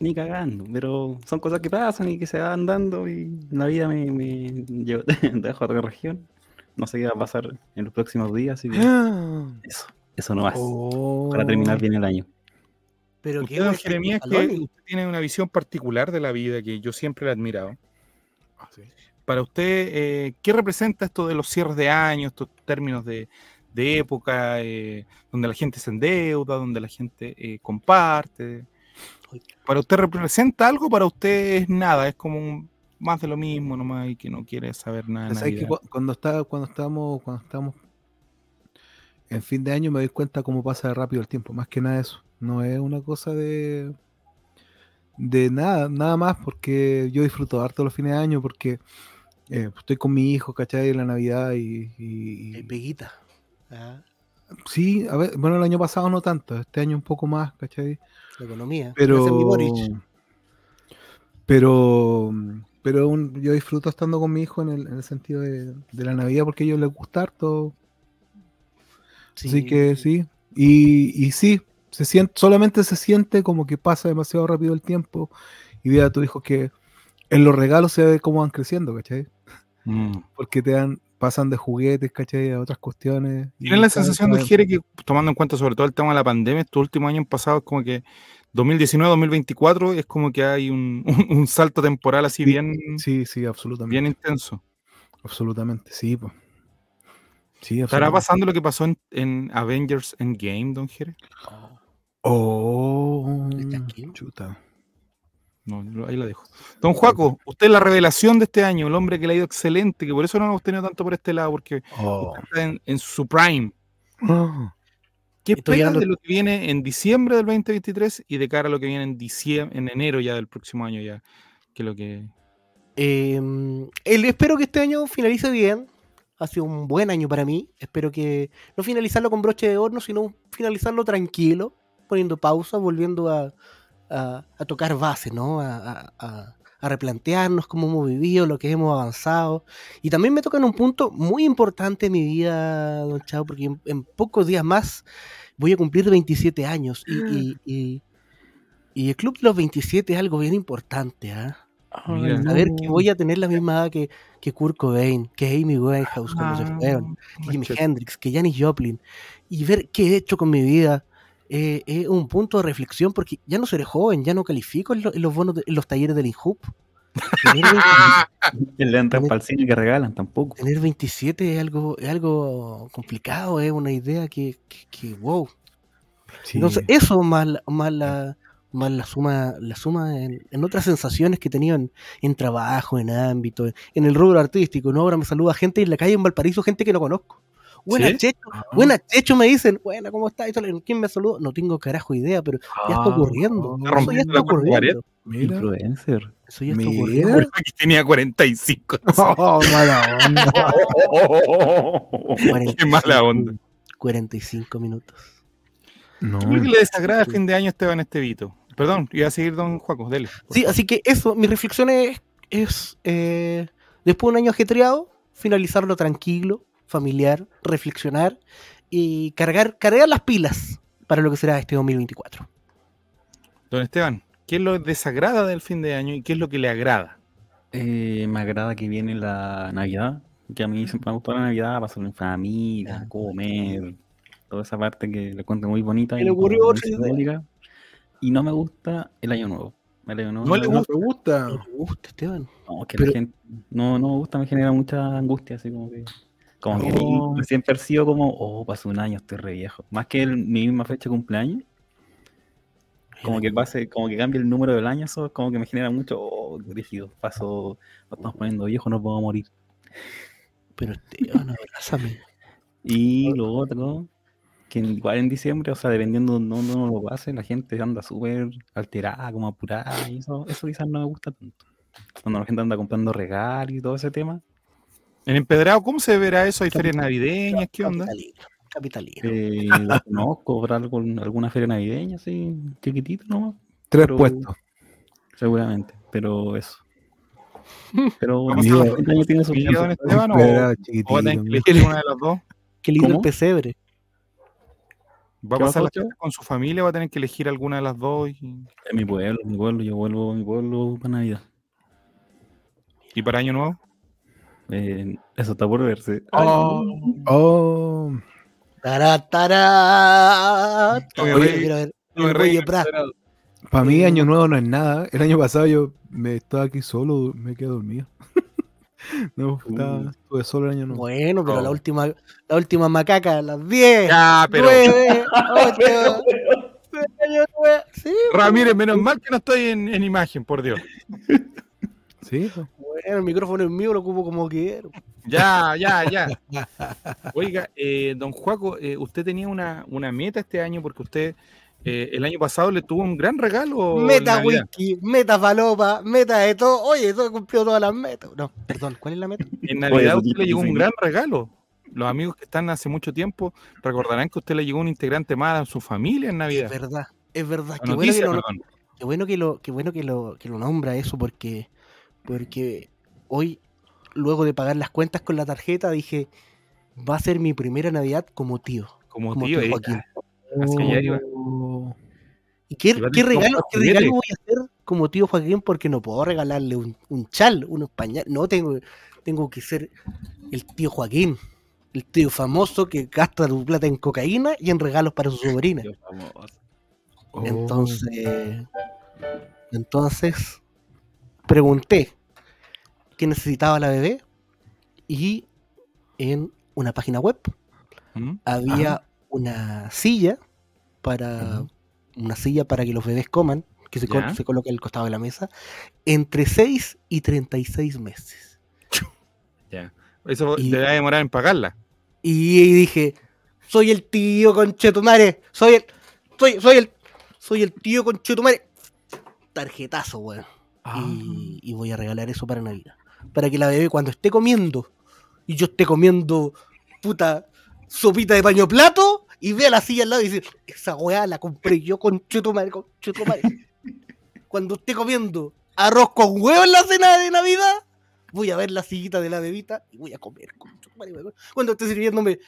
Ni cagando, pero son cosas que pasan y que se van dando y la vida me, me lleva- [LAUGHS] deja otra región. No sé qué va a pasar en los próximos días, así que eso, eso no más. Oh. Para terminar bien el año. Pero Usted, qué don Jeremías, que usted tiene una visión particular de la vida que yo siempre le he admirado. Ah, sí. Para usted, eh, ¿qué representa esto de los cierres de año, estos términos de, de época, eh, donde la gente se endeuda, donde la gente eh, comparte? ¿Para usted representa algo? ¿Para usted es nada? Es como un- más de lo mismo nomás y que no quiere saber nada de ¿Sabes que cuando está, cuando estamos, cuando estamos en fin de año me doy cuenta cómo pasa rápido el tiempo, más que nada eso. No es una cosa de de nada, nada más porque yo disfruto harto los fines de año porque eh, estoy con mi hijo, ¿cachai? En la Navidad y, y- El Peguita. Ah, sí, a ver, bueno, el año pasado no tanto, este año un poco más, ¿cachai? la economía. Pero pero pero un- yo disfruto estando con mi hijo en el, en el sentido de, de la Navidad porque a ellos les gusta harto Así que sí. Y, y sí, se siente, solamente se siente como que pasa demasiado rápido el tiempo. Y ve a tu hijo que en los regalos se ve cómo van creciendo, ¿cachai? Mm. Porque te dan, pasan de juguetes, ¿cachai? A otras cuestiones. y ¿Tiene la sensación de Jere que, tomando en cuenta sobre todo el tema de la pandemia, estos últimos años pasados, como que 2019-2024 es como que hay un, [LAUGHS] un- un salto temporal así Sí, bien, Sí, sí, absolutamente. bien intenso? Absolutamente, sí. po. Sí, ¿Estará pasando lo que pasó en, en Avengers Endgame, don Jere? Oh, ¿Está aquí? chuta. No, ahí la dejo. Don Juaco, usted es la revelación de este año, el hombre que le ha ido excelente, que por eso no lo hemos tenido tanto por este lado, porque Oh. está en, en su prime. ¿Qué Estoy espera llegando- de lo que viene en diciembre del 2023 y de cara a lo que viene en diciembre, en enero ya del próximo año ya? Que lo que Eh, el- espero que este año finalice bien. Ha sido un buen año para mí. Espero que no finalizarlo con broche de horno, sino finalizarlo tranquilo, poniendo pausa, volviendo a, a- a tocar base, ¿no? A, a- a- replantearnos cómo hemos vivido, lo que hemos avanzado. Y también me toca en un punto muy importante en mi vida, don Chao, porque en, en pocos días más voy a cumplir 27 años. Y, y- y- y el club de los 27 es algo bien importante, ¿ah? Mira. Saber que voy a tener la misma edad que, que Kurt Cobain, que Amy Winehouse cuando se Ah, fueron, que Jimi. Hendrix, que Janis Joplin, y ver qué he hecho con mi vida eh, es un punto de reflexión porque ya no seré joven, ya no califico en, lo- en los bonos, de- en los talleres del INJUP. Tener, 20 El de entrar Tener- para el cine que regalan tampoco. tener 27 es algo, es algo complicado, es una idea que, que, que, wow. Sí. Entonces, eso más la, más la, más la suma, la suma en, en otras sensaciones que he tenido en, en trabajo, en ámbito, en el rubro artístico, ¿no? Ahora me saluda gente en la calle en Valparaíso, gente que no conozco. Buena ¿Sí? Checho, Ah. buena Checho me dicen, buena, ¿cómo estás? ¿Quién me saludó? No tengo carajo idea, pero ya está Ah, ocurriendo. está Eso ya rompiendo está pared. ocurriendo. Mira. Influencer. Eso ya está Mira. ocurriendo. que tenía 45. [LAUGHS] Oh, mala onda. [LAUGHS] Qué mala onda. 45 minutos. No. ¿Qué le desagrada el fin de año a Esteban Estevito? Perdón, iba a seguir don Juaco, dele. Sí, favor. así que eso, mi reflexión es, es, eh, después de un año ajetreado, finalizarlo tranquilo, familiar, reflexionar y cargar, cargar las pilas para lo que será este 2024. Don Esteban, ¿qué es lo que desagrada del fin de año y qué es lo que le agrada? Eh, me agrada que viene la Navidad, que a mí siempre me gusta la Navidad, pasarlo en familia, Ya. comer, toda esa parte que le cuento muy bonita y le ocurrió. Y no me gusta el Año Nuevo. El Año Nuevo No le me- No gusta. No me gusta, Esteban. no, que Pero- la gente, no, no me gusta, me genera mucha angustia, así como que, como que Oh. recién percibo como, oh, pasó un año, estoy re viejo. Más que el- mi misma fecha de cumpleaños, como que pase, como que cambie el número del año, eso es como que me genera mucho, oh, rígido, paso, nos estamos poniendo viejos, nos vamos a morir. Pero Esteban, abrázame. Y lo otro, que igual en diciembre, o sea, dependiendo de dónde uno lo pase, la gente anda súper alterada, como apurada, y eso, eso quizás no me gusta tanto. Cuando la gente anda comprando regalos y todo ese tema, En Empedrado, ¿cómo se verá eso? ¿Hay ferias navideñas? ¿Qué onda? Capitalino. Eh, [LAUGHS] lo conozco algo, alguna feria navideña, así, chiquitito nomás, Tres Pero- puestos. seguramente, pero eso. [LAUGHS] Pero ¿Vamos bueno, a- este año tiene su ¿Y tiempo. don Esteban o, o va a chiquitito. tener que elegir una de las dos? [LAUGHS] Qué lindo ¿Cómo? el pesebre. ¿Va a ¿Qué pasar la con su familia? ¿Va a tener que elegir alguna de las dos? ¿Y, En mi pueblo, en mi pueblo, yo vuelvo a mi pueblo para Navidad. y para Año Nuevo? Eh, eso está por verse. Oh, Tará, tará. Oye, Oye, para mí año nuevo no es nada. El año pasado yo me estaba aquí solo, me quedé dormido. [LAUGHS] no, estaba, estuve solo el año nuevo. Bueno, pero Oh. la última, la última macaca a las 10, Ya, pero 9, 8, [LAUGHS] Sí, Ramírez, menos mal que no estoy en, en imagen, por Dios. [LAUGHS] Sí, bueno, el micrófono es mío, lo ocupo como quiero. Ya, ya, ya. Oiga, eh, don Juaco, eh, usted tenía una, una meta este año porque usted eh, el año pasado le tuvo un gran regalo. Meta whisky, meta falopa, meta de todo. Oye, todo cumplió todas las metas. No, perdón, ¿cuál es la meta? En Navidad Oye, usted le llegó un gran regalo. Los amigos que están hace mucho tiempo recordarán que usted le llegó un integrante más a su familia en Es Navidad. verdad, es verdad. Qué bueno, que lo, qué bueno que lo, qué bueno que lo, que lo nombra eso porque, porque hoy, luego de pagar las cuentas con la tarjeta, dije, va a ser mi primera Navidad como tío. Como Como tío, tío eh, Joaquín. Oh. ¿Y qué, regalo, qué regalo voy a hacer como tío Joaquín? Porque no puedo regalarle un, un chal, unos pañales. No, tengo, tengo que ser el tío Joaquín. El tío famoso que gasta tu plata en cocaína y en regalos para su sobrina. Famoso. Oh. Entonces, entonces pregunté qué necesitaba la bebé y en una página web ¿Mm? había una silla para una silla para que los bebés coman, que se, Ya. coloca al costado de la mesa, entre 6 y 36 meses. Eso Y- le va a demorar en pagarla. Y dije, soy el tío conchetumare, soy el, soy, soy el, soy el tío conchetumare. Tarjetazo, weón. Ah. Y, y voy a regalar eso para Navidad. Para que la bebé cuando esté comiendo y yo esté comiendo puta sopita de paño plato y vea la silla al lado y dice, esa weá la compré yo con chetumare, con cuando esté comiendo arroz con huevo en la cena de Navidad, voy a ver la sillita de la bebita y voy a comer. con chetumare, weón. Cuando esté sirviéndome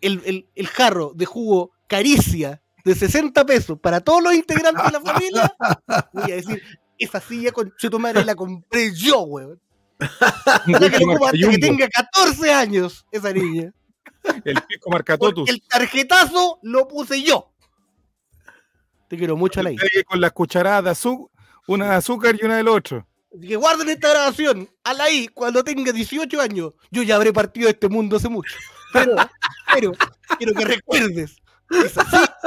el, el- el jarro de jugo caricia de 60 pesos para todos los integrantes de la familia, voy a decir, esa silla con chetumare la compré yo, weón. [LAUGHS] La que que tenga 14 años esa niña. El pisco marca Porque totus. el tarjetazo lo puse yo. Te quiero mucho, Alain. Pegue Con las cucharadas de azúcar, una de azúcar y una del otro. Que guarden esta grabación. Alain, cuando tenga 18 años, yo ya habré partido de este mundo hace mucho. Pero, pero, quiero que recuerdes. Esa silla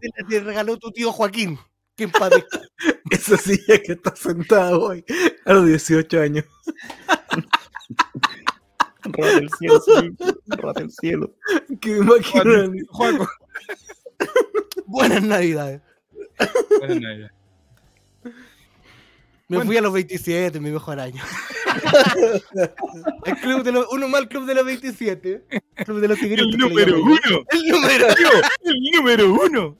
te la te regaló tu tío Joaquín. Que en paz descanse. Esa silla que está sentada hoy a los 18 años. Rata el cielo, sí. Rata el cielo. Que me imagino. Juaco. Buenas navidades. Buenas Navidades. Me Bueno. fui a los 27, mi mejor año. El club de los, uno más el club de los 27. El club de los tigritos. El número uno. El número Tío, el número uno.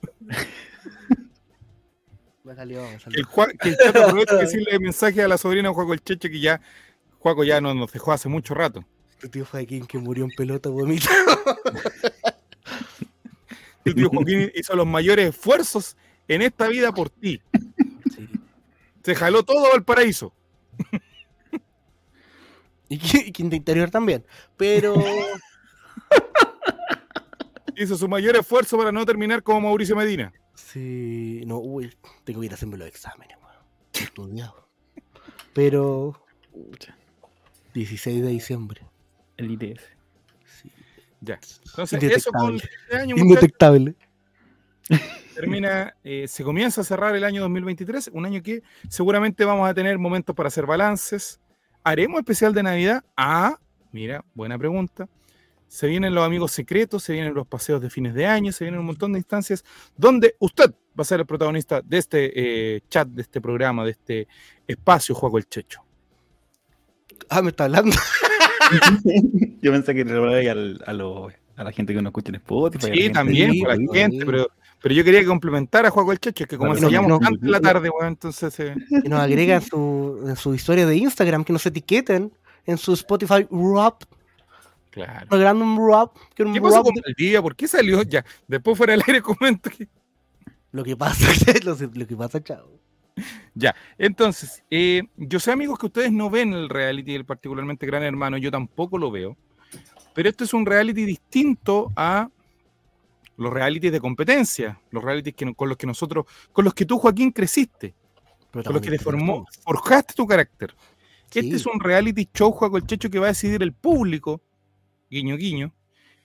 Me salió, me Que salió. el, que el Chato [LAUGHS] aproveche de decirle mensaje a la sobrina Juaco el Cheche que ya Juaco ya no nos dejó hace mucho rato. Tu tío Joaquín que murió en pelota vomita. [LAUGHS] Tu tío Joaquín hizo los mayores esfuerzos en esta vida por ti. Se jaló todo al paraíso. Y y Quinta Interior también. Pero [LAUGHS] Hizo su mayor esfuerzo para no terminar como Mauricio Medina. Sí, no, uy, tengo que ir a hacerme los exámenes, weón. Estudiado. Pero 16 de diciembre. El ITS. Sí. Ya. Entonces, eso con Indetectable. este año. Indetectable. termina, eh, se comienza a cerrar el año 2023, un año que seguramente vamos a tener momentos para hacer balances. ¿Haremos especial de Navidad? Ah, mira, buena pregunta. Se vienen los amigos secretos, se vienen los paseos de fines de año, se vienen un montón de instancias donde usted va a ser el protagonista de este eh, chat, de este programa, de este espacio, Juego el Checho. Ah, me está hablando. [LAUGHS] Yo pensé que le hablaba al- a, lo- a la gente que nos escucha en Spotify. Sí, gente- también, sí, la sí, gente, sí. pero, pero yo quería complementar a Juego el Checho, es que como ensayamos no, tanto en la no. tarde, weón, entonces... eh, Que nos agregan su, en su historia de Instagram, que nos etiqueten en su Spotify Rap. Claro. Regalando un un ¿Qué pasó con de- Valdivia? ¿Por qué salió? [LAUGHS] Ya, después fuera del aire [LAUGHS] comento que... Lo que pasa, lo, lo que pasa, chao. Ya, entonces, eh, yo sé amigos que ustedes no ven el reality, el particularmente Gran Hermano, yo tampoco lo veo, pero esto es un reality distinto a los realities de competencia, los realities que, con los que nosotros, con los que tú Joaquín creciste, con los que te formó, forjaste tu carácter. Este Sí. es un reality show, Juaco el Checho, que va a decidir el público, guiño guiño,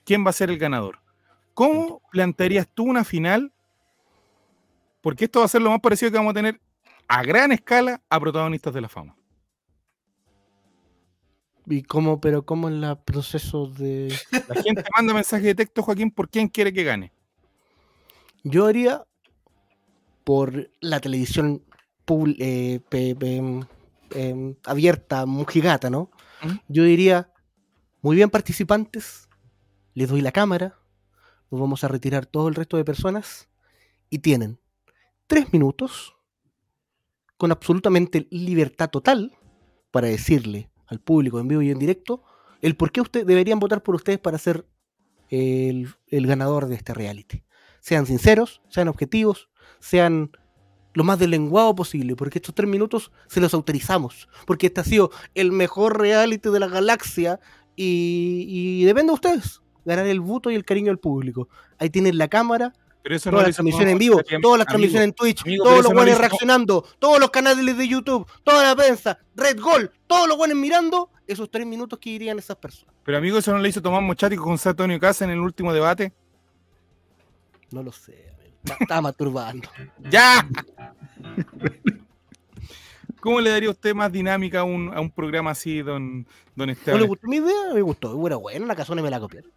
quién va a ser el ganador. ¿Cómo plantearías tú una final? Porque esto va a ser lo más parecido que vamos a tener a gran escala a protagonistas de la fama. ¿Y cómo, pero cómo en el proceso de... [LAUGHS] La gente manda mensaje de texto, Joaquín, por quién quiere que gane. Yo haría por la televisión eh, pe- pe- em, abierta, mujigata, ¿no? Yo diría, muy bien participantes, les doy la cámara, nos vamos a retirar todo el resto de personas. Y tienen tres minutos con absolutamente libertad total para decirle al público en vivo y en directo el por qué usted, deberían votar por ustedes para ser el, el ganador de este reality. Sean sinceros, sean objetivos, sean lo más deslenguado posible, porque estos tres minutos se los autorizamos, porque este ha sido el mejor reality de la galaxia y, y depende de ustedes ganar el voto y el cariño del público. Ahí tienen la cámara, Pero eso todas las transmisiones en vivo, todas las amigo. transmisiones en Twitch, amigo, todos los no lo buenos reaccionando, todos los canales de YouTube, toda la prensa, Red Gol, todos los buenos mirando, esos tres minutos que irían esas personas. Pero amigo, eso no le hizo Tomás Mochati con José Antonio Casa en el último debate. No lo sé, amigo. Me Estaba [LAUGHS] masturbando. ¡Ya! [LAUGHS] ¿Cómo le daría usted más dinámica a un, a un programa así, don, don ¿No Esteban? le gustó mi idea? Me gustó. Era buena, la casona me la copiaron.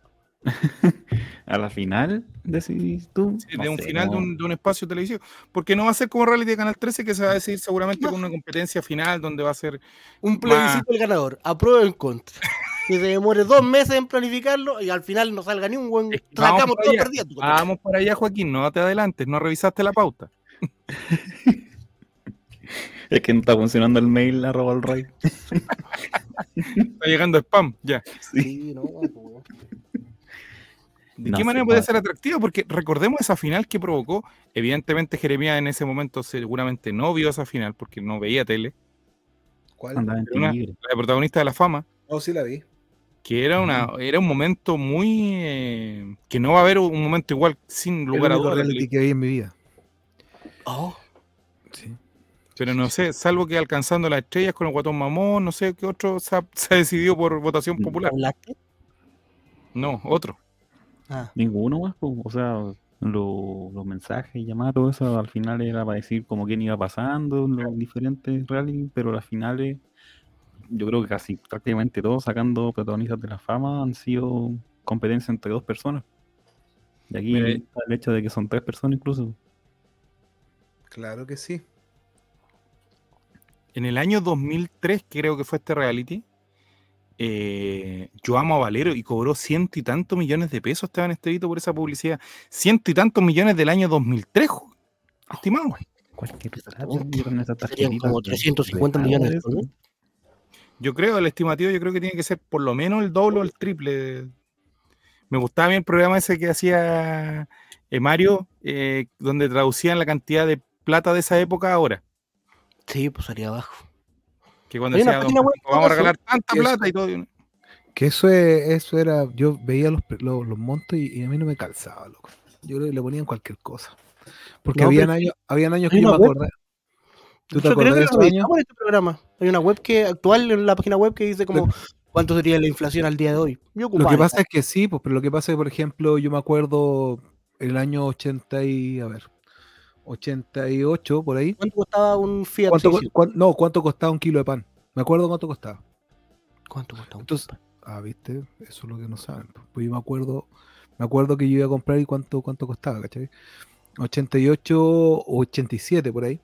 [LAUGHS] A la final, decidís tú. Sí, No de un sé, final de no. un, de un espacio televisivo. Porque no va a ser como reality de Canal 13 que se va a decidir seguramente con una competencia final donde va a ser. Un plebiscito del ganador, aprueba o en contra. Que se demore dos meses en planificarlo y al final no salga ni un buen. Es que vamos Sacamos para todo allá. perdido. Vamos para allá, Joaquín, no te adelantes, no revisaste la pauta. [LAUGHS] Es que no está funcionando el mail arroba el rey. Está llegando spam, ya. Sí, no, po. ¿De No qué manera puede va. ser atractivo? Porque recordemos esa final que provocó. Evidentemente, Jeremías en ese momento seguramente no vio esa final porque no veía tele. ¿Cuál? Una-. La de protagonista de la fama. Oh, sí la vi. que era una era un momento muy eh, que no va a haber un momento igual sin lugar a el único dudas que vi en mi vida. Oh, Sí. Pero no sé salvo que alcanzando las estrellas con el guatón mamón no sé qué otro se ha, se ha decidido por votación popular. no otro. Ah, Ninguno más, o sea, lo- los mensajes y llamadas, todo eso al final era para decir como quién iba pasando en los diferentes rallies, pero las finales, yo creo que casi prácticamente todos sacando protagonistas de la fama han sido competencia entre dos personas. Y aquí Mira, está el hecho de que son tres personas incluso. Claro que sí. En el año 2003 creo que fue este reality eh, yo amo a Valero y cobró ciento y tantos millones de pesos Esteban Estevito por esa publicidad ciento y tantos millones del año 2003 jo- estimado Cualquier Serían como de- 350 de millones de eso. dólares. Yo creo, el estimativo, yo creo que tiene que ser por lo menos el doble o el triple. Me gustaba bien el programa ese que hacía eh, Mario, eh, donde traducían la cantidad de plata de esa época ahora. Sí, pues haría abajo. Que cuando decía, "Don página web Francisco, vamos a regalar tanta plata y todo. y Que eso es, eso era, yo veía los, pre- los, los montos y, y a mí no me calzaba, loco. Yo le, le ponían cualquier cosa. Porque No, habían años, habían años que yo me acordé. ¿Tú te Yo creo que de lo esos años? en este programa. Hay una web que actual en la página web que dice como cuánto sería la inflación al día de hoy. Yo Lo que pasa es que sí, pues, pero lo que pasa es que, por ejemplo, yo me acuerdo el año 80 y, a ver, 88 por ahí. ¿Cuánto costaba un Fiat ¿Cuánto, 600? cuán- no, ¿cuánto costaba un kilo de pan? Me acuerdo cuánto costaba. ¿Cuánto costaba un Entonces- pan? Ah, viste, eso es lo que no saben. pues. Pues yo me acuerdo, me acuerdo que yo iba a comprar y cuánto, cuánto costaba, ¿cachai? 88 o 87 por ahí.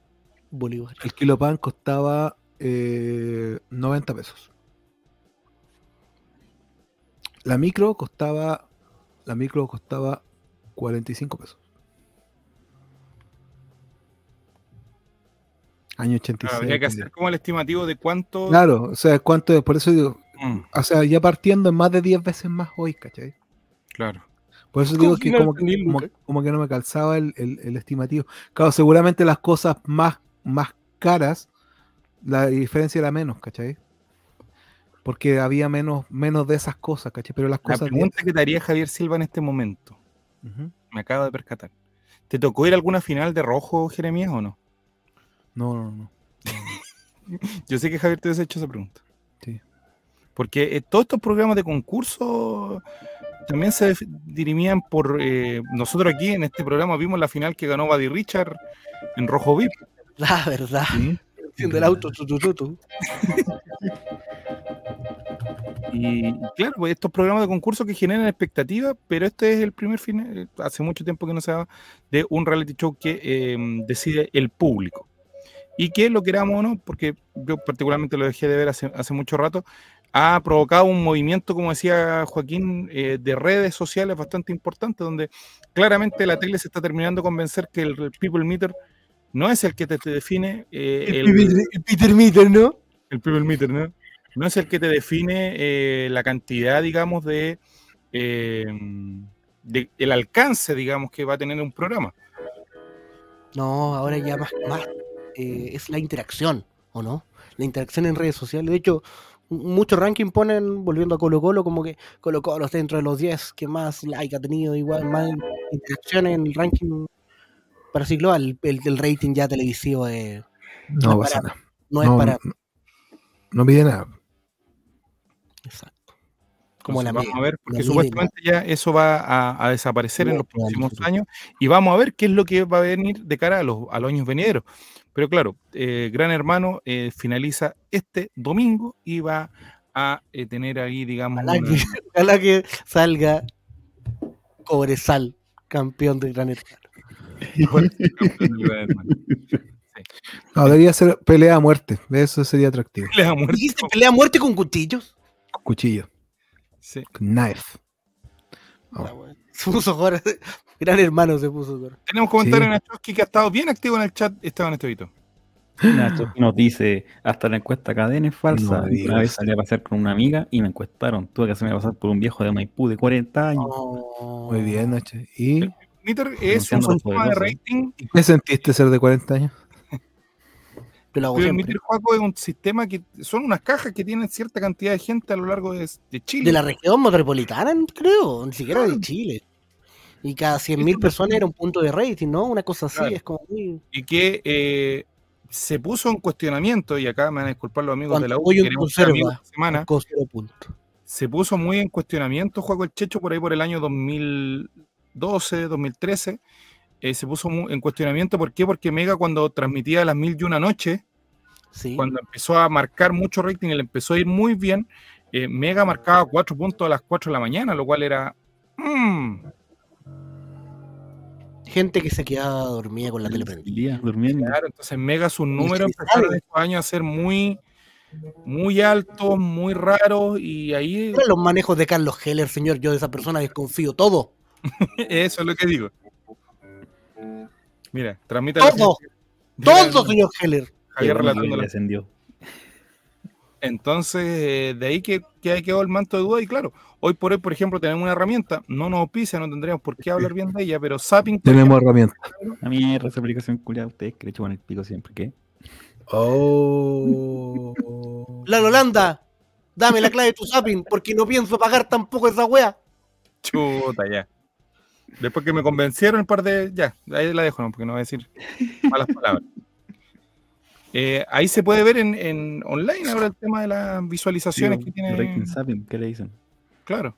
Bolívar. El kilo de pan costaba eh, 90 pesos. La micro costaba, la micro costaba 45 pesos. Año 86. Claro, habría que hacer como el estimativo de cuánto. Claro, o sea, cuánto, por eso digo, Mm, o sea, ya partiendo en más de 10 veces más hoy, ¿cachai? claro. Por eso ¿Cómo digo que como, que- tenía como, Lucas? como que no me calzaba el, el- el estimativo. Claro, seguramente las cosas más, más caras, la diferencia era menos, ¿cachai? Porque había menos, menos de esas cosas, ¿cachai? Pero las La cosas... pregunta que te haría Javier Silva en este momento, me acabo de percatar. ¿Te tocó ir a alguna final de rojo, Jeremías, o no? No, no, no. [LAUGHS] Yo sé que Javier te hubiese hecho esa pregunta. Sí. Porque eh, todos estos programas de concurso también se dirimían por. eh, nosotros aquí en este programa vimos la final que ganó Buddy Richard en Rojo VIP. La verdad. Sí. El auto. tu, tu, tu, tu. [LAUGHS] Y, claro, pues estos programas de concurso que generan expectativas, pero este es el primer final, eh, hace mucho tiempo que no se daba, de un reality show que eh, decide el público. Y que lo queramos o no, porque yo particularmente lo dejé de ver hace, hace mucho rato, ha provocado un movimiento, como decía Joaquín, eh, de redes sociales bastante importante, donde claramente la tele se está terminando de convencer que el, el People Meter no es el que te, te define eh, El, el- Peter Meter, ¿no? el people meter, ¿no? No es el que te define eh, la cantidad, digamos, de, eh, de- el alcance, digamos, que va a tener un programa. No, ahora ya más, más eh, es la interacción, ¿o no? La interacción en redes sociales. De hecho, muchos rankings ponen, volviendo a Colo Colo, como que Colo Colo está dentro de los 10 que más like ha tenido, igual más interacción en el ranking para sí global. El, el rating ya televisivo eh, No No pasa para- nada. no es No, para... no, no pide nada. Exacto. Como Entonces, la vamos media, a ver, la porque media, supuestamente ya eso va a, a desaparecer en los no, no, próximos no. años y vamos a ver qué es lo que va a venir de cara a los, a los años venideros. Pero claro, eh, Gran Hermano eh, finaliza este domingo y va a eh, tener ahí, digamos, Ojalá una- que, [LAUGHS] ojalá que salga Cobresal, campeón de Gran Hermano. campeón de Gran Hermano. No, debería ser pelea a muerte. Eso sería atractivo. Les ha muerto. ¿Dijiste pelea a muerte con cuchillos? Con cuchillo. Sí. Knife. Oh. Puso. Gran hermano se puso ahora. Tenemos comentarios Sí. en Nachowski que ha estado bien activo en el chat, Esteban Estevito. [GASPS] Nacho nos dice, hasta la encuesta cadena es falsa. No Una vez salí a pasear con una amiga y me encuestaron. Tuve que hacerme pasar por un viejo de Maipú de 40 años. Oh. Muy bien, Nacho. ¿Y Twitter es un sistema de rating. qué sentiste ser de 40 años? [LAUGHS] Lo hago Pero. Twitter, Juaco, es un sistema que son unas cajas que tienen cierta cantidad de gente a lo largo de, de Chile. De la región metropolitana, creo, ni siquiera de Chile. Y cada 100.000 personas era un punto de rating, ¿no? Una cosa así, Claro. es como muy... Y que eh, se puso en cuestionamiento, y acá me van a disculpar los amigos de la U, ser conserva. semana, se puso muy en cuestionamiento Juaco el Checho por ahí por el año 2012, 2013. eh, se puso en cuestionamiento, ¿por qué? Porque Mega cuando transmitía las mil y una noche, Sí. cuando empezó a marcar mucho rating y le empezó a ir muy bien, eh, Mega marcaba cuatro puntos a las 4 de la mañana, lo cual era... mm, Gente que se quedaba dormida con la tele prendida. Durmiendo. claro, entonces Mega sus números empezaron estos años a ser muy, muy altos, muy raros, y ahí Pero los manejos de Carlos Heller, señor, yo de esa persona desconfío todo. [LAUGHS] eso es lo que digo. Mira, transmite Todo. Todo, señor Heller. Javier relatando. Entonces, eh, de ahí que, que quedó el manto de duda. Y claro, hoy por hoy, por ejemplo, tenemos una herramienta, no nos auspicia, no tendríamos por qué hablar bien de ella, pero Zapping, Tenemos herramientas. A mí esa aplicación culiada, ustedes que le chupan el pico siempre, ¿qué? Oh. La Holanda, dame la clave de tu zapping, porque no pienso pagar tampoco esa wea. Chuta, ya. Después que me convencieron un par de. Ya, ahí la dejo, ¿no? porque no voy a decir malas palabras. Eh, ahí se puede ver en, en online ahora el tema de las visualizaciones que tiene. ¿qué le dicen? Claro.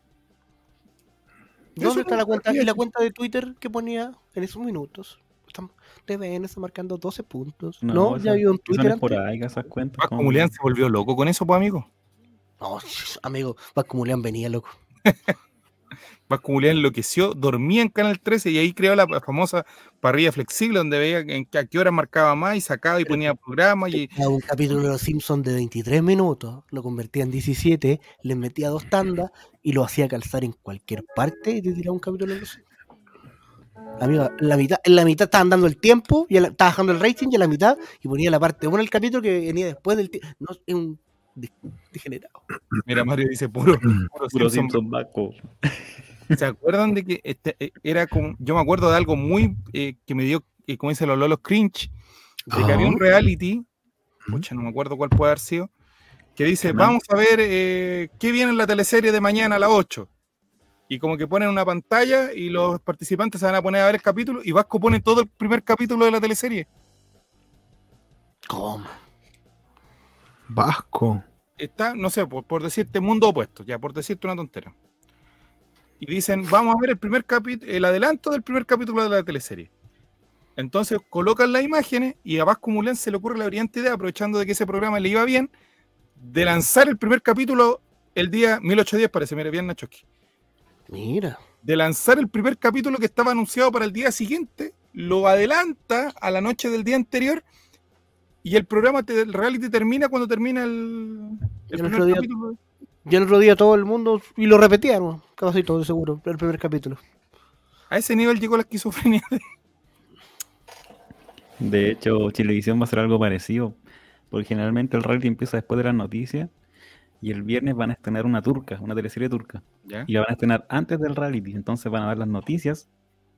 ¿Dónde está la cuenta? ¿Y la cuenta de Twitter que ponía en esos minutos? TVN está marcando 12 puntos. No, No, ya había un Twitter antes. esporádicas esas cuentas. Se volvió loco con eso, pues, amigo. No, amigo, Vasco Mulián venía, loco. [LAUGHS] Vasco Mulián enloqueció, dormía en Canal 13 y ahí creó la famosa parrilla flexible donde veía en qué- a qué hora marcaba más y sacaba y ponía programas y un capítulo de Los Simpsons de 23 minutos, lo convertía en 17, le metía dos tandas y lo hacía calzar en cualquier parte y te tiraba un capítulo de Los Simpsons. Amigo, en la mitad, en la mitad estaban dando el tiempo, y la- estaba bajando el rating y a la mitad y ponía la parte 1 del capítulo que venía después del tiempo. No, es un degenerado. mira, Mario dice puro, [LAUGHS] puro Puro Simpson. Vasco. ¿Se acuerdan de que este, eh, era como, yo me acuerdo de algo muy eh, que me dio, eh, como dicen los lolos, cringe, de que había un reality, pucha, no me acuerdo cuál puede haber sido, que dice, vamos a ver eh, qué viene en la teleserie de mañana a las 8. Y como que ponen una pantalla y los participantes se van a poner a ver el capítulo y Vasco pone todo el primer capítulo de la teleserie. ¿Cómo? Vasco. Está, no sé, por, por decirte mundo opuesto, ya, por decirte una tontera. Y dicen, vamos a ver el primer capítulo, el adelanto del primer capítulo de la teleserie. Entonces colocan las imágenes y a Vasco Mulán se le ocurre la brillante idea, aprovechando de que ese programa le iba bien, de lanzar el primer capítulo el día 1810, parece, mira bien Nachoski. Mira. De lanzar el primer capítulo que estaba anunciado para el día siguiente, lo adelanta a la noche del día anterior y el programa, te- el reality termina cuando termina el, el el primer otro día- capítulo. Y el otro día todo el mundo, y lo repetía, ¿no? casi todo seguro, el primer capítulo. A ese nivel llegó la esquizofrenia. [LAUGHS] De hecho, Chilevisión va a hacer algo parecido. Porque generalmente el reality empieza después de las noticias. Y el viernes van a estrenar una turca, una teleserie turca. ¿Ya? Y la van a estrenar antes del reality. Entonces van a dar las noticias.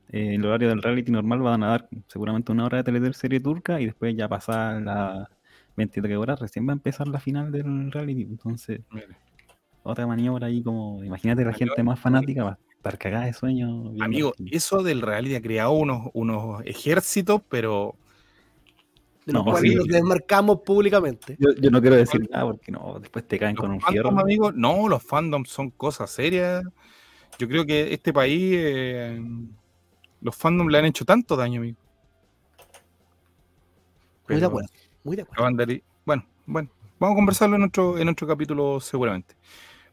Eh, en el horario del reality normal van a dar seguramente una hora de teleserie turca. Y después ya pasar las 23 horas. Recién va a empezar la final del reality. Entonces, otra maniobra ahí como. Imagínate la gente más fanática va a estar cagada de sueño. Amigo, eso del reality ha creado unos, unos ejércitos, pero De los No, cuales sí. nos desmarcamos públicamente. Yo, yo no quiero decir nada porque no, después te caen los con un fierro. amigos, no, los fandoms son cosas serias. Yo creo que este país, eh, los fandoms le han hecho tanto daño, amigo. Muy de acuerdo, muy de acuerdo. Bueno, bueno, vamos a conversarlo en otro, en otro capítulo seguramente.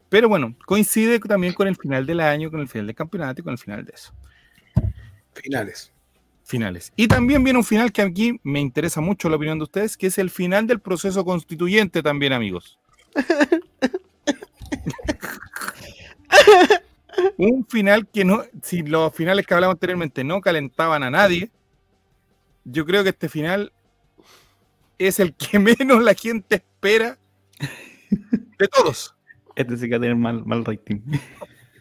Pero bueno, coincide también con el final del año, con el final del campeonato y con el final de eso. Finales. finales. Y también viene un final que aquí me interesa mucho la opinión de ustedes, que es el final del proceso constituyente también, amigos. [LAUGHS] un final que no, si los finales que hablamos anteriormente no calentaban a nadie, yo creo que este final es el que [LAUGHS] menos la gente espera de todos. Este sí que va a tener mal, mal rating.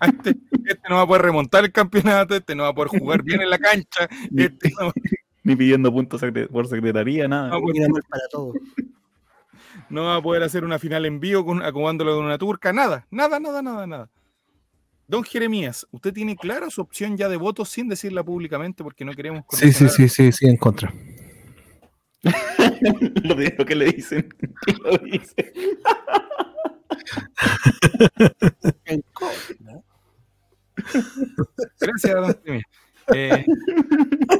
Este, este no va a poder remontar el campeonato, este no va a poder jugar bien en la cancha, este no, [LAUGHS] Ni pidiendo puntos por secretaría, nada. no va a poder para todos. no va a poder hacer una final en vivo con, acomodándolo con una turca, nada, nada, nada, nada, nada. Don Jeremías, ¿usted tiene clara su opción ya de voto sin decirla públicamente porque no queremos Sí, sí, sí, sí, sí, en contra. [LAUGHS] lo primero que le dicen. que [LAUGHS] lo dice. [LAUGHS] En ¿no? Gracias, don Jeremías. Eh,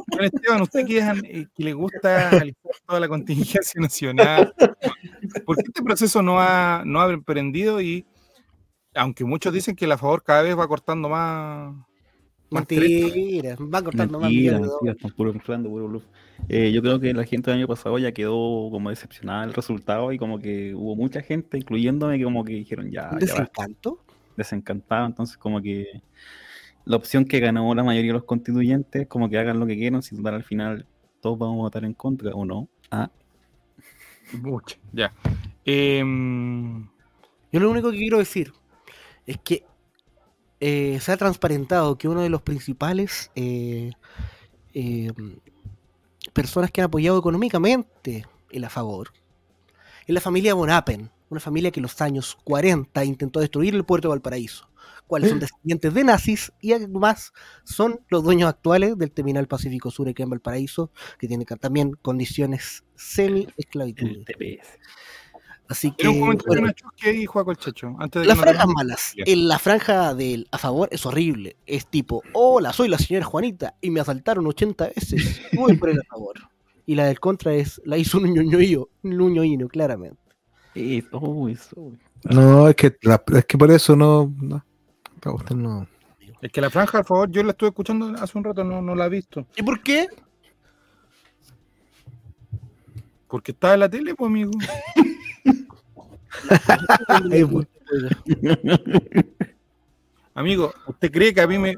don Esteban, usted que, es eh, que le gusta analizar toda la contingencia nacional, ¿por qué este proceso no ha, no ha emprendido? Y aunque muchos dicen que la favor cada vez va cortando más. más trecho, Mentira, van cortando más Mentira, millones de mentira, están puro inflando, puro bluff. Eh, yo creo que la gente del año pasado ya quedó como decepcionada del resultado y como que hubo mucha gente, incluyéndome, que como que dijeron ya, va, Desencanto. desencantado. Entonces como que la opción que ganó la mayoría de los constituyentes, como que hagan lo que quieran, si total al final todos vamos a votar en contra o no. Ah, Mucho, ya. Em, Yo lo único que quiero decir es que eh, se ha transparentado que uno de los principales eh, eh, personas que han apoyado económicamente el a favor es la familia Bonapen, una familia que en los años 40 intentó destruir el puerto de Valparaíso, cuales son descendientes de nazis y además son los dueños actuales del terminal Pacífico Sur aquí en Valparaíso, que tiene también condiciones semi-esclavitud. Así que. Un comentario bueno, que el Checho. Antes de las que franjas malas. En la franja del a favor es horrible. Es tipo, hola, soy la señora Juanita y me asaltaron 80 veces. Voy por el a favor. Y la del contra es, la hizo un ñoñoíno, un claramente. Eso, eso. No, es que, la- es que por eso no. no. Cuestión no. Es que la franja, por favor, yo la estuve escuchando hace un rato, no, no la he visto. ¿Y por qué? Porque estaba en la tele, pues, amigo. [LAUGHS] Amigo, ¿usted cree que a mí me,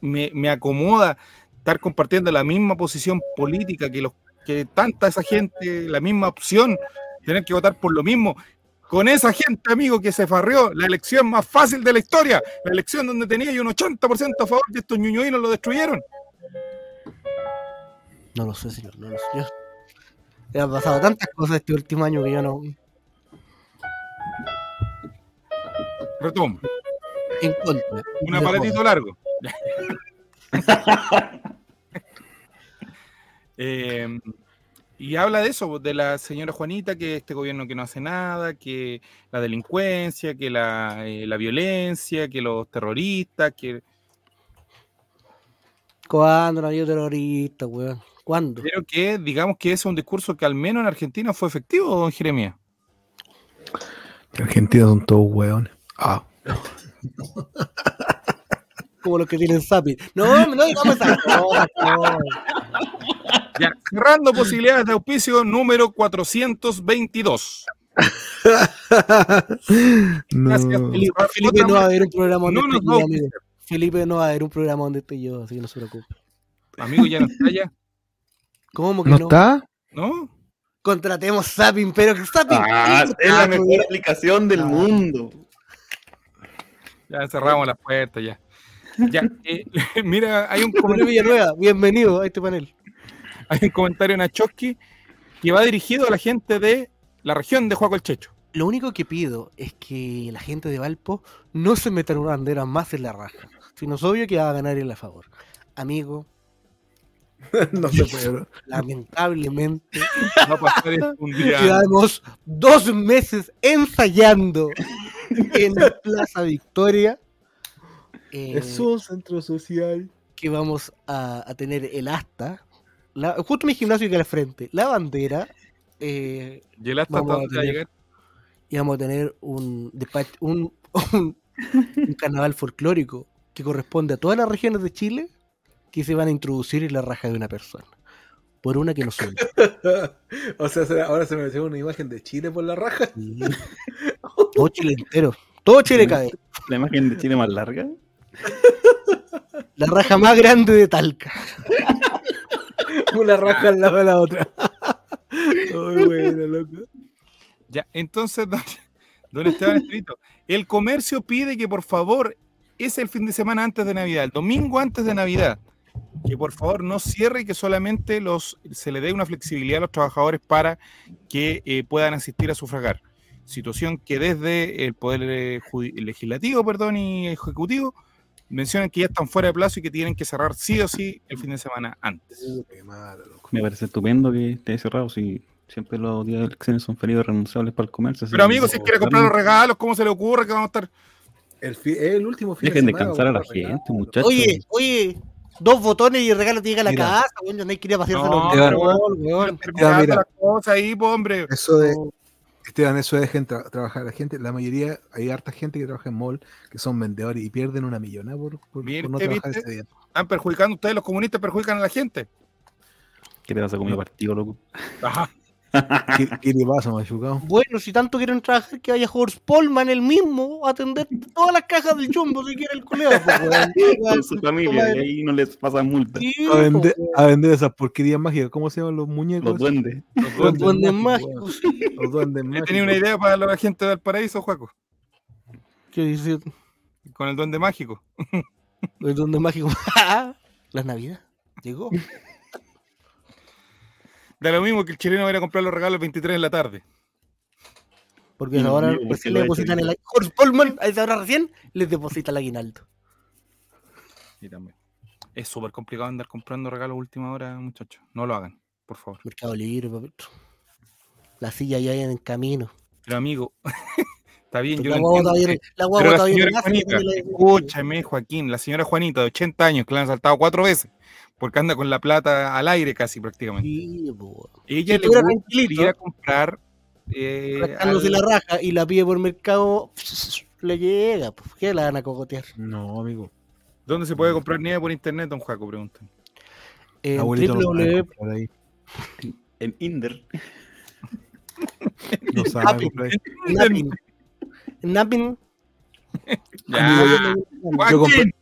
me, me acomoda estar compartiendo la misma posición política que los que tanta esa gente, la misma opción, tener que votar por lo mismo? Con esa gente, amigo, que se farreó la elección más fácil de la historia, la elección donde tenía un 80% a favor de estos ñuñoínos lo destruyeron. No lo sé, señor, no lo sé. Yo- Me han pasado tantas cosas este último año que yo no. Retomo, En contra. un aparatito largo. [LAUGHS] Eh, y habla de eso, de la señora Juanita, que este gobierno que no hace nada, que la delincuencia, que la, eh, la violencia, que los terroristas, que... ¿Cuándo no había terrorista, weón? ¿Cuándo? Pero que digamos que ese es un discurso que al menos en Argentina fue efectivo, don Jeremías. Argentina son todos hueones. Ah. [LAUGHS] Como los que tienen Zapi. No, no digamos esas cosas, no. Ya, cerrando posibilidades de auspicio número 422. [LAUGHS] No. Gracias, Felipe, Otra Felipe no va a haber un programa donde No yo, amigo. Felipe no va a haber un programa donde esté yo, así que no se preocupe. Amigo, ya no está ya, ¿Cómo que ¿No no? está? ¿no? Contratemos Zapping, pero que Zapping. Ah, es la mejor aplicación del mundo. Ya cerramos las puertas ya. Ya, eh, [LAUGHS] mira, hay un, comentario, Villanueva, bienvenido a este panel. hay un comentario en Achosky que va dirigido a la gente de la región de Juaco el Checho. Lo único que pido es que la gente de Valpo no se meta en una bandera más en la raja. Si no es obvio que va a ganar él a favor. Amigo, [LAUGHS] no se puede. bro. lamentablemente Va a pasar esto un día. llevamos dos meses ensayando en Plaza Victoria. eh, Es un centro social. que vamos a, a tener el asta, la- justo mi gimnasio que al frente, la bandera, eh, Y el hasta Vamos a dónde va a tener- llegar. y vamos a tener un, un, [LAUGHS] un carnaval folclórico que corresponde a todas las regiones de Chile que se van a introducir en la raja de una persona. Por una que no son. [LAUGHS] o sea, se- ahora se me ve una imagen de Chile por la raja. Todo Chile entero. Todo Chile cae. La imagen de Chile más larga. La raja más grande de Talca. [LAUGHS] Una raja al lado de la otra. [LAUGHS] Muy bueno, loco. Ya, entonces, don, don Esteban Estrito, el comercio pide que por favor, es el fin de semana antes de Navidad, el domingo antes de Navidad, que por favor no cierre y que solamente los, se le dé una flexibilidad a los trabajadores para que eh, puedan asistir a sufragar. Situación que desde el Poder eh, Legislativo perdón, y Ejecutivo mencionan que ya están fuera de plazo y que tienen que cerrar sí o sí el fin de semana antes. Qué malo, loco. Me parece estupendo que esté cerrado. Si siempre los días de elecciones son feriados renunciables para el comercio. Pero amigos, si quiere comprar los regalos, ¿cómo se le ocurre que vamos a estar? El, el último fin Dejen de semana, cansar a la gente, muchachos. Oye, oye, dos botones y el regalo te llega a la Mira. casa, weón, no hay que ir a pasearse No, los weón, ahí, po, hombre. Eso de, Esteban, eso dejen tra- trabajar a la gente. La mayoría, hay harta gente que trabaja en mall que son vendedores y pierden una millonada por, por, Bien, por no ¿usted trabajar viste? ese día. Están perjudicando ustedes, los comunistas perjudican a la gente. ¿Qué te pasa con mi partido, loco? Ajá. ¿Qué, qué le pasa, machucado? Bueno, si tanto quieren trabajar, que vaya Horst Polman el mismo a atender todas las cajas del chumbo si quiere el culeo. Pues. [LAUGHS] Con su familia, y ahí no les pasa multa. Sí, A vender, pues, a vender esas porquerías mágicas. ¿Cómo se llaman los muñecos? Los duendes. los duendes mágicos, mágicos. Los duendes Yo mágicos. tenía una idea para la gente del paraíso, Juaco, ¿Qué dice? con el duende mágico. Los duendes mágicos. [LAUGHS] La Navidad. Llegó. Da lo mismo que el chileno va a a comprar los regalos el 23 de la tarde. Porque no ahora recién lo le depositan el Polman, a esa hora recién, les deposita el aguinaldo. Y también. Es súper complicado andar comprando regalos a última hora, muchachos. No lo hagan, por favor. Mercado Libre, papito. La silla ya en camino. Pero amigo, [LAUGHS] está bien, yo La guagua entiendo. todavía, la guagua Juanita, la- escúchame, Joaquín, la señora Juanita de 80 años que la han saltado cuatro veces, porque anda con la plata al aire casi prácticamente. Sí. Ella Si le gusta ir a comprar eh, al- la raja y la pide por mercado, le llega, pues, ¿qué la van a cogotear? No, amigo. ¿Dónde se puede comprar nieve por internet, don Juaco? Preguntan. En www. En Inder. No sabe Napping. [LAUGHS] Ya, Yo Joaquín. compré-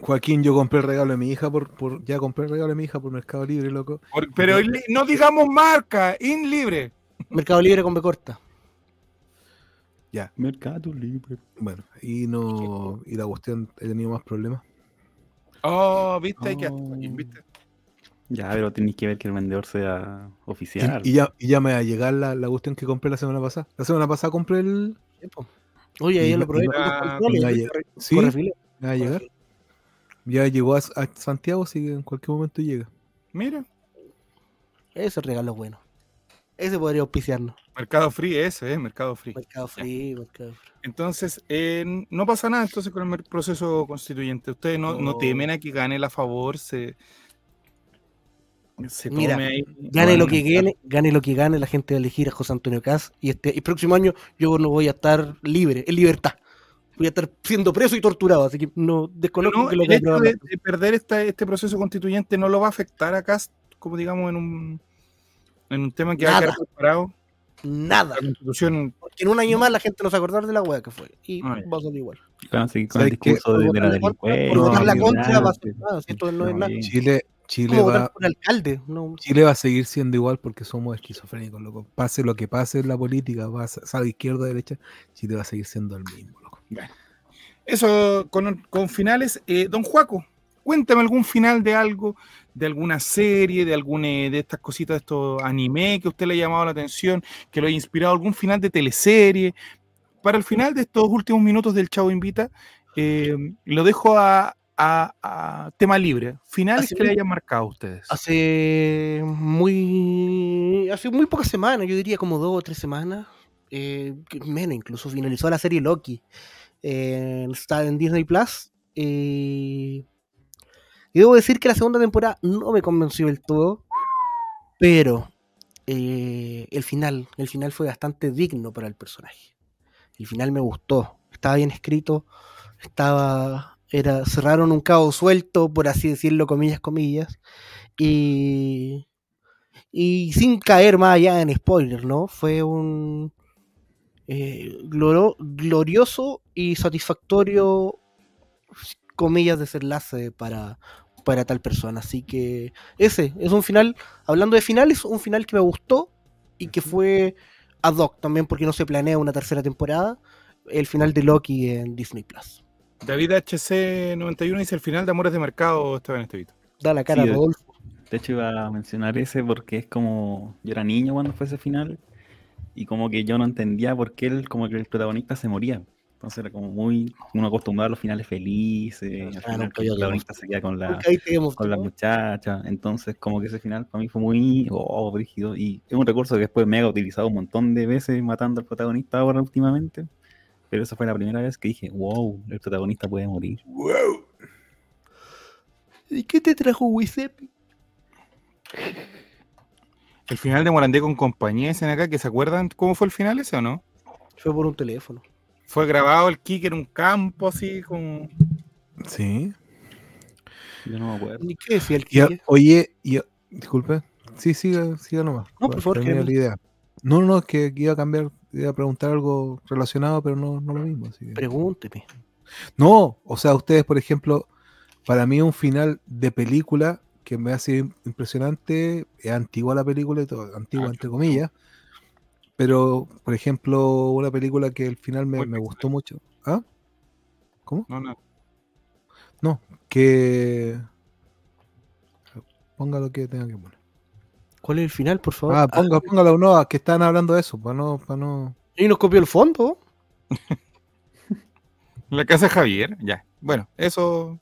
Joaquín, yo compré el regalo de mi hija por, por ya compré el regalo de mi hija por Mercado Libre, loco. Por- pero no digamos marca, in libre. Mercado Libre con B corta. Mercado Libre. Bueno, y no y la cuestión he tenido más problemas. Oh, viste, hay que Oh. Joaquín, viste. Ya, pero tenéis que ver que el vendedor sea Y, oficial. y ya, y ya me va a llegar la, la cuestión que compré la semana pasada. La semana pasada compré el. Oye, ahí Y- lo probé. y- con dos Ah, controles, y la y lle- corre- Sí, va a llegar. Ya llegó a, a Santiago, así que en cualquier momento llega. Mira, Ese regalo bueno. Ese podría auspiciarnos. Mercado Free, ese es Mercado Free. Mercado Free, Mercado Free. Entonces, eh, no pasa nada entonces con el proceso constituyente. Ustedes no, no No. temen a que gane la favor, se, se Mira, ahí. Gane Bueno, lo que gane, gane lo que gane, la gente va a elegir a José Antonio Caz y este y próximo año yo no voy a estar libre, en libertad. Voy a estar siendo preso y torturado, así que no desconozco No, que lo el que hecho de, de perder esta- este proceso constituyente no lo va a afectar a Cast, como digamos, en un, en un tema que va a quedar preparado. nada. La constitución Porque en un año más la gente no se va a acordar de la wea que fue. Y Ah, va a salir igual. Van a seguir con el discurso de, la votar la contra- delincuencia. por votar la contra va a ser nada, si esto no es No, nada. Chile, Chile va, por alcalde. No, Chile va a seguir siendo igual porque somos esquizofrénicos, loco. Pase lo que pase en la política, va a salga izquierda o derecha, Chile va a seguir siendo el mismo, loco. Eso con, con finales. Eh, don Juaco, cuéntame algún final de algo, de alguna serie, de alguna de estas cositas, de estos anime que a usted le ha llamado la atención, que lo haya inspirado, algún final de teleserie. Para el final de estos últimos minutos del Chavo Invita, eh, lo dejo a, a- a tema libre. Finales Así que le hayan marcado a ustedes. Hace muy. Hace muy pocas semanas, yo diría como dos o tres semanas. eh, menos incluso, finalizó la serie Loki. eh, está en Disney Plus. eh, y debo decir que la segunda temporada no me convenció del todo. Pero eh, el final, el final fue bastante digno para el personaje. El final me gustó. Estaba bien escrito. Estaba. Era, cerraron un cabo suelto, por así decirlo, comillas, comillas. Y, y sin caer más allá en spoiler, ¿no? Fue un eh, gloro- glorioso y satisfactorio, comillas, desenlace para, para tal persona. Así que ese es un final, hablando de finales, un final que me gustó y que fue ad hoc también porque no se planea una tercera temporada. El final de Loki en Disney Plus. David HC91 dice el final de Amores de Mercado, Esteban Estevito. Da la cara Sí, Rodolfo. De hecho, iba a mencionar ese porque es como. Yo era niño cuando fue ese final. Y como que yo no entendía por qué él, como que el protagonista se moría. Entonces era como muy. Uno acostumbrado a los finales felices. Al Ah, final nunca que el yo protagonista se queda con la, con la muchacha. Entonces, como que ese final para mí fue muy. Oh, brígido. Y es un recurso que después me ha utilizado un montón de veces matando al protagonista ahora últimamente. Pero esa fue la primera vez que dije, wow, el protagonista puede morir. ¿Y qué te trajo Wisepi? El final de Morandé con compañía, dicen acá, que se acuerdan cómo fue el final ese o no? Fue por un teléfono. Fue grabado el kick en un campo así con... Sí. Yo no me acuerdo. ¿Y qué decía el Quique? oye, y a- disculpe. Sí, siga, siga nomás. No, por favor, la idea. No, no, es que iba a cambiar, iba a preguntar algo relacionado, pero no, no lo mismo. así que- Pregúnteme. No, o sea, ustedes, por ejemplo, para mí un final de película que me ha sido impresionante, es antigua la película y todo, antigua Ah, entre comillas, pero, por ejemplo, una película que al final me, me gustó mucho. ¿Ah? ¿Cómo? No, no. No, que... Ponga lo que tenga que poner. ¿Cuál es el final, por favor? Ah, ponga, póngalo, no, que están hablando de eso, para no, para no... y nos copió el fondo. [LAUGHS] La casa de Javier, ya. Bueno, eso...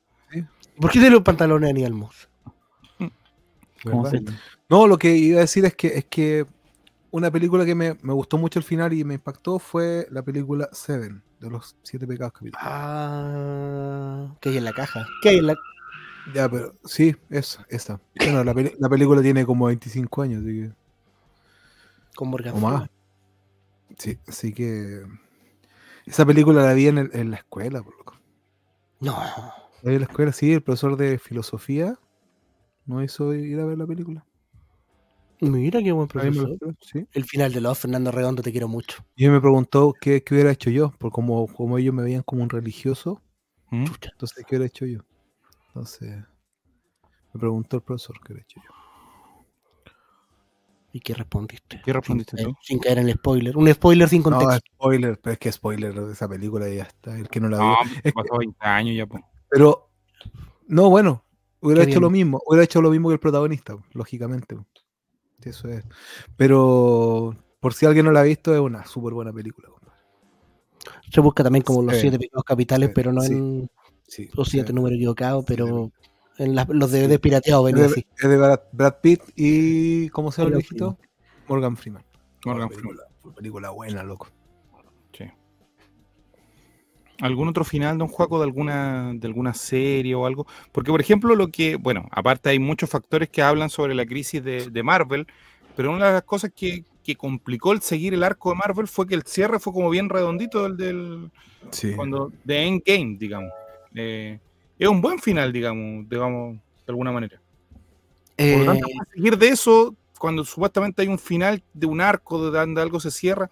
¿Por qué tiene los pantalones [LAUGHS] de se- No, lo que iba a decir es que es que una película que me, me gustó mucho el final y me impactó fue la película Seven, de los siete pecados capitales. Ah, ¿qué hay en la caja? ¿Qué hay en la Ya, pero sí, esa, esa. Bueno, la, peli- la película tiene como 25 años, así que. con Morgan O más. Sí, así que. Esa película la vi en, el- en la escuela, por loco. No. La vi en la escuela, sí, el profesor de filosofía nos hizo ir a ver la película. Mira qué buen profesor. sí. El final de los Fernando Redondo, te quiero mucho. Y me preguntó qué, qué hubiera hecho yo, porque como, como ellos me veían como un religioso, ¿Mm? Entonces qué hubiera hecho yo. Entonces, me preguntó el profesor qué hubiera hecho yo. ¿Y qué respondiste? ¿Qué respondiste sin, tú? caer- sin caer en el spoiler. Un spoiler sin contexto. No, spoiler, pero es que spoiler de esa película ya está, el que no la vio. No, Es pasó 20 años ya, pues. Pero, no, bueno, hubiera Qué hecho bien. lo mismo, hubiera hecho lo mismo que el protagonista, lógicamente. Sí, Eso es. Pero, por si alguien no la ha visto, es una súper buena película. compadre. Se busca también como los Sí. siete pecados capitales, Sí, pero no sí. en Sí, los siete sí. números equivocados, pero en los DVD pirateados Es venía de, así. es de Brad, Brad Pitt y. ¿Cómo se llama el viejito? Morgan Freeman. Morgan Una película, buena, loco. Sí. ¿Algún otro final, don Juaco, de alguna, de alguna serie o algo? Porque, por ejemplo, lo que, bueno, aparte hay muchos factores que hablan sobre la crisis de, de Marvel, pero una de las cosas que, que complicó el seguir el arco de Marvel fue que el cierre fue como bien redondito del, del Sí. cuando de Endgame, digamos. Eh, es un buen final, digamos, digamos, de alguna manera. Por lo Eh, tanto, para seguir de eso, cuando supuestamente hay un final de un arco de donde algo se cierra,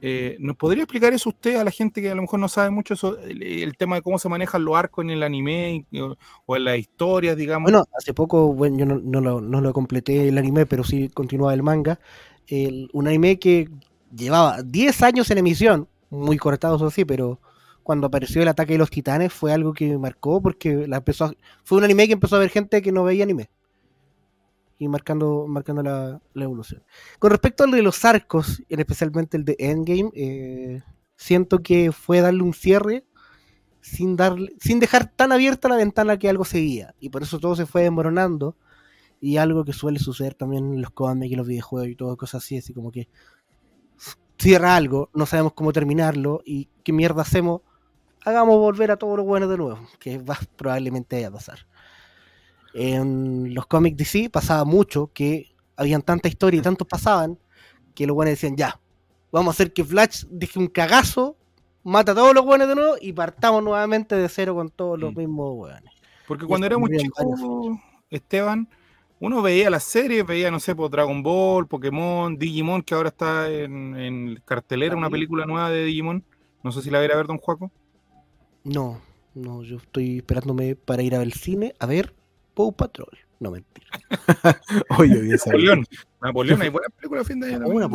eh, ¿nos podría explicar eso usted a la gente que a lo mejor no sabe mucho eso, el, el tema de cómo se manejan los arcos en el anime o, o en las historias, digamos? Bueno, hace poco, bueno, yo no, no lo, no lo completé el anime, pero sí continuaba el manga. El- un anime que llevaba 10 años en emisión, muy cortados así, pero cuando apareció el ataque de los titanes fue algo que me marcó porque la empezó fue un anime que empezó a ver gente que no veía anime. Y marcando, marcando la, evolución. Con respecto al de los arcos, en especialmente el de Endgame, eh, siento que fue darle un cierre sin darle, sin dejar tan abierta la ventana que algo seguía. Y por eso todo se fue desmoronando. Y algo que suele suceder también en los cómics y los videojuegos y todo, cosas así, así como que cierra algo, no sabemos cómo terminarlo y qué mierda hacemos, hagamos volver a todo lo bueno de nuevo, que va probablemente a pasar. En los cómics DC pasaba mucho que habían tanta historia y tantos pasaban que los buenos decían ya, vamos a hacer que Flash deje un cagazo, mata a todos los buenos de nuevo y partamos nuevamente de cero con todos los Mm. mismos buenos. Porque y cuando éramos chicos, Esteban, uno veía las series, veía, no sé, por Dragon Ball, Pokémon, Digimon, que ahora está en, en cartelera, una película nueva de Digimon. No sé si la verá a ver, don Juaco. No, no, yo estoy esperándome para ir al cine a ver Paw Patrol. No, mentira. [LAUGHS] Oye, esa Napoleón. Napoleón, hay buena película a fin de año. Una.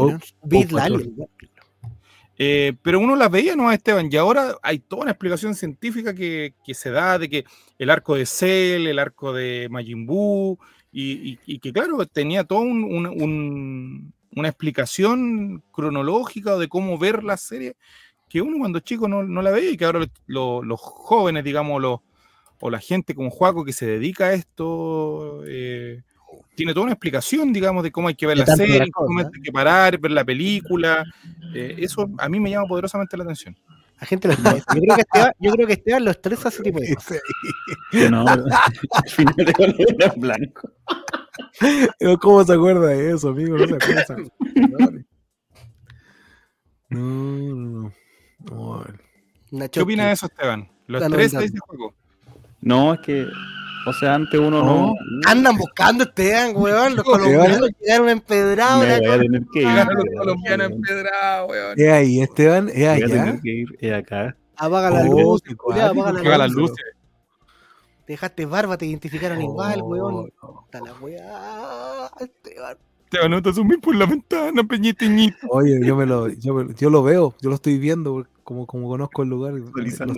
Eh, pero uno las veía, ¿no, Esteban? Y ahora hay toda una explicación científica que, que se da de que el arco de Cell, el arco de Majin Buu, y, y- y que, claro, tenía toda un- un- un- una explicación cronológica de cómo ver la serie que uno cuando chico no, no la veía y que ahora lo- lo- los jóvenes, digamos, los, o la gente como Juaco que se dedica a esto, eh, tiene toda una explicación, digamos, de cómo hay que ver De la serie, cómo hay que parar, ver la película. eh, eso a mí me llama poderosamente la atención. La gente lo estresa. Yo creo que Esteban, yo creo que Esteban lo estresa ese tipo de cosas. No, pero [LAUGHS] al final de cuando era blanco. Pero ¿Cómo se acuerda de eso, amigo? No se acuerda. [LAUGHS] No, no, no. Nacho, ¿Qué opina de eso, Esteban? ¿Lo La estresa novedad. ese juego? No, es que, o sea, antes uno no. Andan buscando Esteban, weón. Los No, colombianos llegaron empedrados. me voy a tener que ir. Los colombianos empedrados, weón. Es ahí, Esteban, es Voy a allá. tener que ir es acá. Apaga la Oh, luz, apaga las luces. Dejaste barba, te identificaron igual, Oh, weón. no. Está la weá, Esteban. Esteban, no te asumís por la ventana, peñiteñito. Oye, yo me lo, yo, me- yo lo veo, yo lo estoy viendo, como, como conozco el lugar.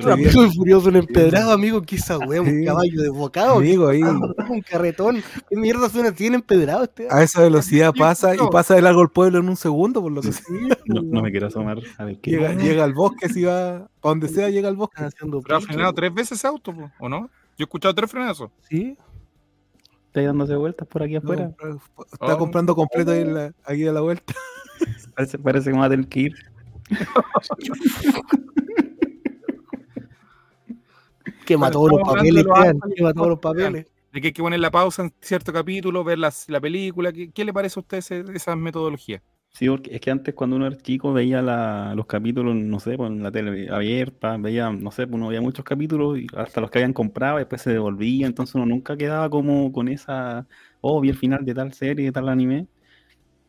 Rápido y furioso un empedrado, amigo. ¿Qué esa weá? ¿Un Sí. caballo desbocado? Amigo, ahí, Un carretón. ¿Qué mierda suena así en empedrado, Esteban? a esa velocidad pasa y pasa de largo el pueblo en un segundo, por lo que sé. No, no me quiero asomar a ver qué. Llega, llega al bosque, si va, para donde sea, llega al bosque. Haciendo Pero ha frenado tres veces ese auto, ¿o no? Yo he escuchado tres frenazos. ¿Sí? Está dándose vueltas por aquí No, afuera. Está Oh. comprando completo ahí, en la- aquí a la vuelta. Parece, parece que vamos a tener que ir. Quema Bueno, todos los papeles, los ángeles, quema todos los papeles. De que hay que poner la pausa en cierto capítulo, ver las- la película. ¿Qué, qué le parece a usted ese- esa metodología? Sí, porque es que antes cuando uno era chico veía la- los capítulos, no sé, pues, en la tele abierta, veía, no sé, pues uno veía muchos capítulos, y hasta los que habían comprado, y después se devolvía, entonces uno nunca quedaba como con esa, oh, vi el final de tal serie, de tal anime,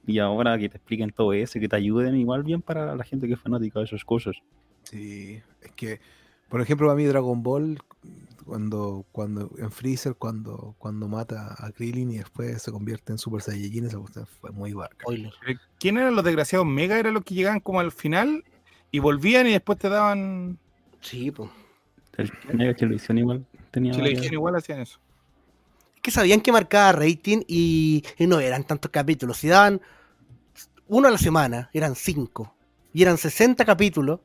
y ahora que te expliquen todo eso, que te ayuden, igual bien para la gente que es fanática de esas cosas. Sí, es que, por ejemplo, para mí Dragon Ball, cuando, cuando en Freezer, cuando, cuando mata a Krillin y después se convierte en Super Saiyajin, esa cuestión fue muy. Spoiler. Eh, ¿Quién eran los desgraciados Mega? Eran los que llegaban como al final y volvían y después te daban. Sí, pues. El Mega Televisión igual tenía Si igual, hacían eso. que sabían que marcaba rating y, y no eran tantos capítulos. Si daban uno a la semana, eran cinco. Y eran 60 capítulos.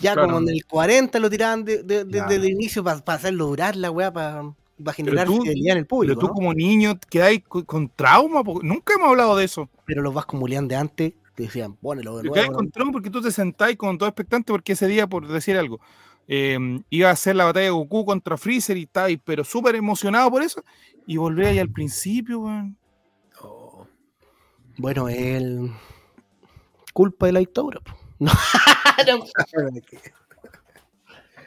Ya Claro. como en el 40 lo tiraban de- de- de- Ya. desde el inicio para hacerlo durar la weá, para generar tú- fidelidad en el público. Pero tú ¿no? como niño quedáis co- con trauma, porque nunca hemos hablado de eso. Pero los vas como de antes, te decían, ponelo de nuevo. quedáis con trauma porque tú te sentáis con todo expectante porque ese día, por decir algo, eh, iba a ser la batalla de Goku contra Freezer y estabais pero súper emocionado por eso y volví ahí al principio, weón. Oh, Bueno, el culpa de la dictadura. po. [LAUGHS] No.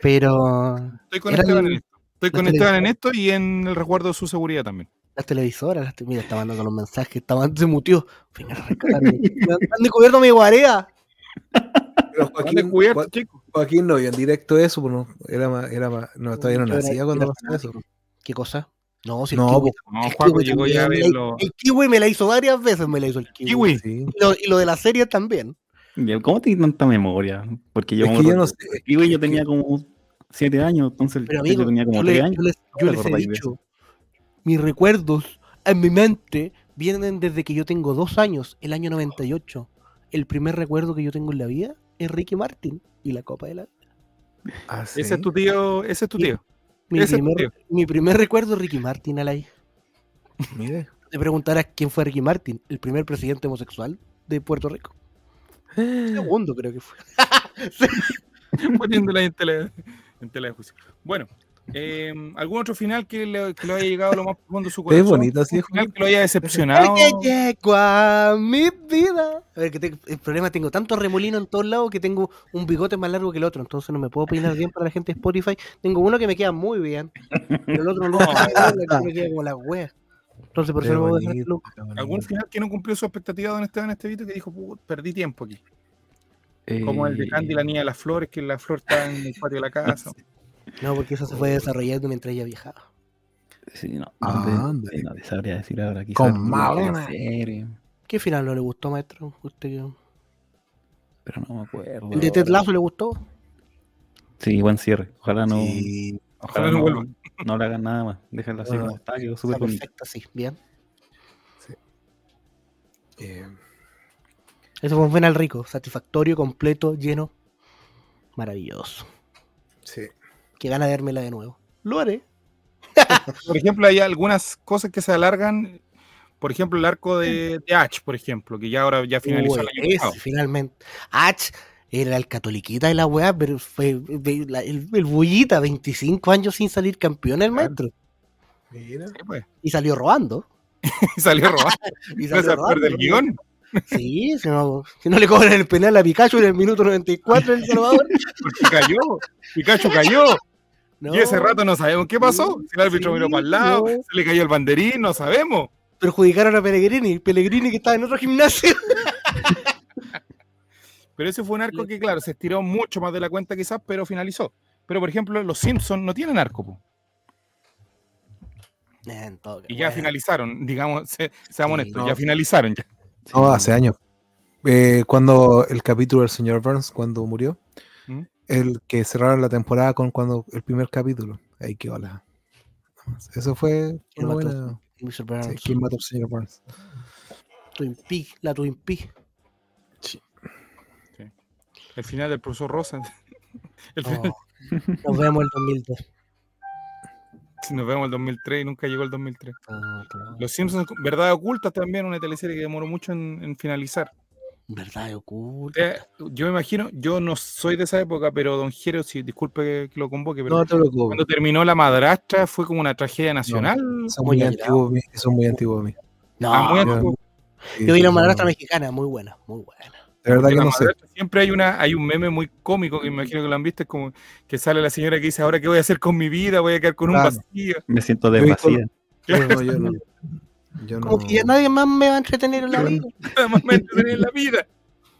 Pero Estoy con Esteban el- en esto. Estoy con Esteban en esto y en el resguardo de su seguridad también. las televisoras, las te- mira, está mandando los mensajes, está se mutió. Venga, han descubierto mi guarea. Pero ¿Dónde Joaquín, cubierto, Joa- chico? Joaquín no vio en directo eso, pues no, era más, era más, no, todavía no nacía cuando pasó eso. ¿Qué cosa? No, si No, el kiwi, pues, No, el Juaco kiwi llegó ya a también me la- verlo. El kiwi me la hizo varias veces, me la hizo el kiwi. Kiwi. Sí. Y lo, y lo de la serie también. ¿Cómo tienes tanta memoria? Porque yo, Es que yo no sé. Y güey, yo que- tenía como siete años, entonces Pero amigo, tenía como yo, le- tres años. yo les, ¿Cómo yo he dicho, mis recuerdos en mi mente vienen desde que yo tengo dos años, el año 98. El primer recuerdo que yo tengo en la vida es Ricky Martin y la Copa de la Ah, Ese es tu tío, ese es tu Sí. tío. Mi, Ese es tu primer, tío. mi primer recuerdo es Ricky Martin, Alay. Mire. Te preguntarás quién fue Ricky Martin, el primer presidente homosexual de Puerto Rico. Segundo, creo que fue. [LAUGHS] Poniéndola en tela, en tela de juicio. Bueno, eh, ¿algún otro final que le, que le haya llegado a lo más profundo de su corazón? bonito así, ¿Un final que lo haya decepcionado? A mi vida. A ver, que te- el problema tengo tanto remolino en todos lados que tengo un bigote más largo que el otro, entonces no me puedo peinar bien para la gente de Spotify. Tengo uno que me queda muy bien, pero el otro no, me [LAUGHS] queda como la wea. Entonces por eso no puedo bonito. ¿Algún final que no cumplió su expectativa don Esteban Estevito que dijo, "Put, perdí tiempo aquí? Como el de Candy, la Eh, niña de las flores, que la flor está en el patio de la casa. [LAUGHS] No, porque eso se fue desarrollando mientras ella viajaba. Sí, no, Ah, no, te, no sabría decir ahora. quizás Con Malena. serie, ¿Qué final no le gustó, maestro? ¿Usted qué? pero no me acuerdo. ¿El de Ted. Lasso le gustó? Sí, buen cierre. Ojalá no, Sí, Ojalá no vuelva. no le hagan nada más. Déjenla así como está, quedó Está súper bonito. perfecto, sí, bien. eh, Eso fue un final rico, satisfactorio, completo, lleno. Maravilloso. sí. Qué gana de dármela de nuevo. Lo haré. [LAUGHS] Por ejemplo, hay algunas cosas que se alargan. Por ejemplo, el arco de, de por ejemplo, que ya ahora ya finalizó el Uy, año ese, pasado. finalmente. Ach era el catoliquita de la weá, pero fue la- el, el bullita, 25 años sin salir campeón el maestro. Mira. Sí, pues. Y salió robando. [LAUGHS] Y salió robando. [LAUGHS] Y No salió se acuerda del ¿no? guion. Sí, si no, si no le cobran el penal a Pikachu en el minuto 94 en El Salvador. [LAUGHS] Porque cayó. Pikachu cayó. No, Y ese rato no sabemos qué pasó. Si el árbitro Sí, miró para el lado, no. se le cayó el banderín, no sabemos. perjudicaron a Pellegrini. Pellegrini que estaba en otro gimnasio. Pero ese fue un arco que, claro, se estiró mucho más de la cuenta quizás, pero finalizó. Pero, por ejemplo, los Simpsons no tienen arco. po. En todo Y ya bueno. finalizaron, digamos, se- seamos Sí, honestos, no. ya finalizaron. Ya. No, hace años. Eh, cuando el capítulo del señor Burns, cuando murió, ¿Mm? el que cerraron la temporada con cuando el primer capítulo. Ahí quedó la. Eso fue ¿Quién una mató? buena. Mr. sí, Burns. ¿Quién mató al señor Burns? Twin Peaks, la Twin Peaks. El final del profesor Rosa. [LAUGHS] El Oh, Nos vemos el 2002. Nos vemos el 2003 y nunca llegó el 2003. Ah, claro. Los Simpsons, Verdad Oculta también, una teleserie que demoró mucho en, en finalizar. Verdad oculta. Eh, yo me imagino, yo no soy de esa época, pero don Jero, si disculpe que, que lo convoque, pero No te preocupes. cuando terminó la madrastra fue como una tragedia nacional. Son muy antiguos, son muy antiguos. mi. No, Ah, muy yo- antiguo. Sí, yo vi la madrastra mexicana, muy buena, muy buena. De verdad que no sé. Siempre hay una, hay un meme muy cómico que me imagino que lo han visto, es como que sale la señora que dice, ahora qué voy a hacer con mi vida, voy a quedar con un Claro. vacío. Me siento desvacía. No, yo no. Yo Como no. que ya nadie más me va a entretener en la Yo- vida. [LAUGHS] Además me entretenía en la vida.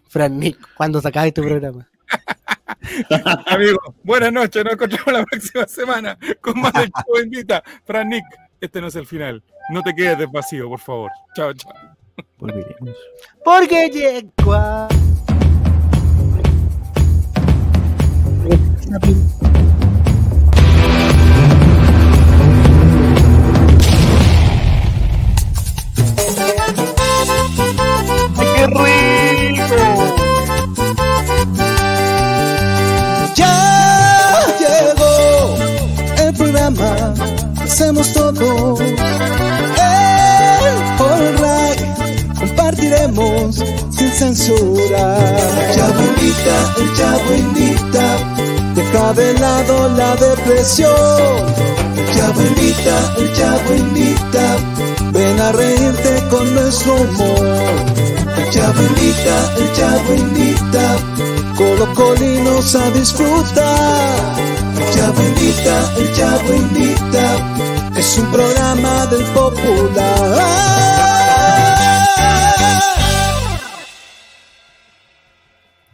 Fran Nick, ¿cuándo sacáis tu programa? [LAUGHS] Amigos, buenas noches, nos encontramos la próxima semana con más del Chavo Invita. Fran Nick, este no es el final. No te quedes desvacío, por favor. Chao, chao. Volveremos. Porque llegó a... ¡Qué rico! Sin censura. El Chavo invita, deja de lado la depresión. Invita, el Chavo invita, ven a reírte con nuestro humor. Invita, el Chavo invita, colocolinos a disfrutar. Invita, el Chavo invita, es un programa del popular.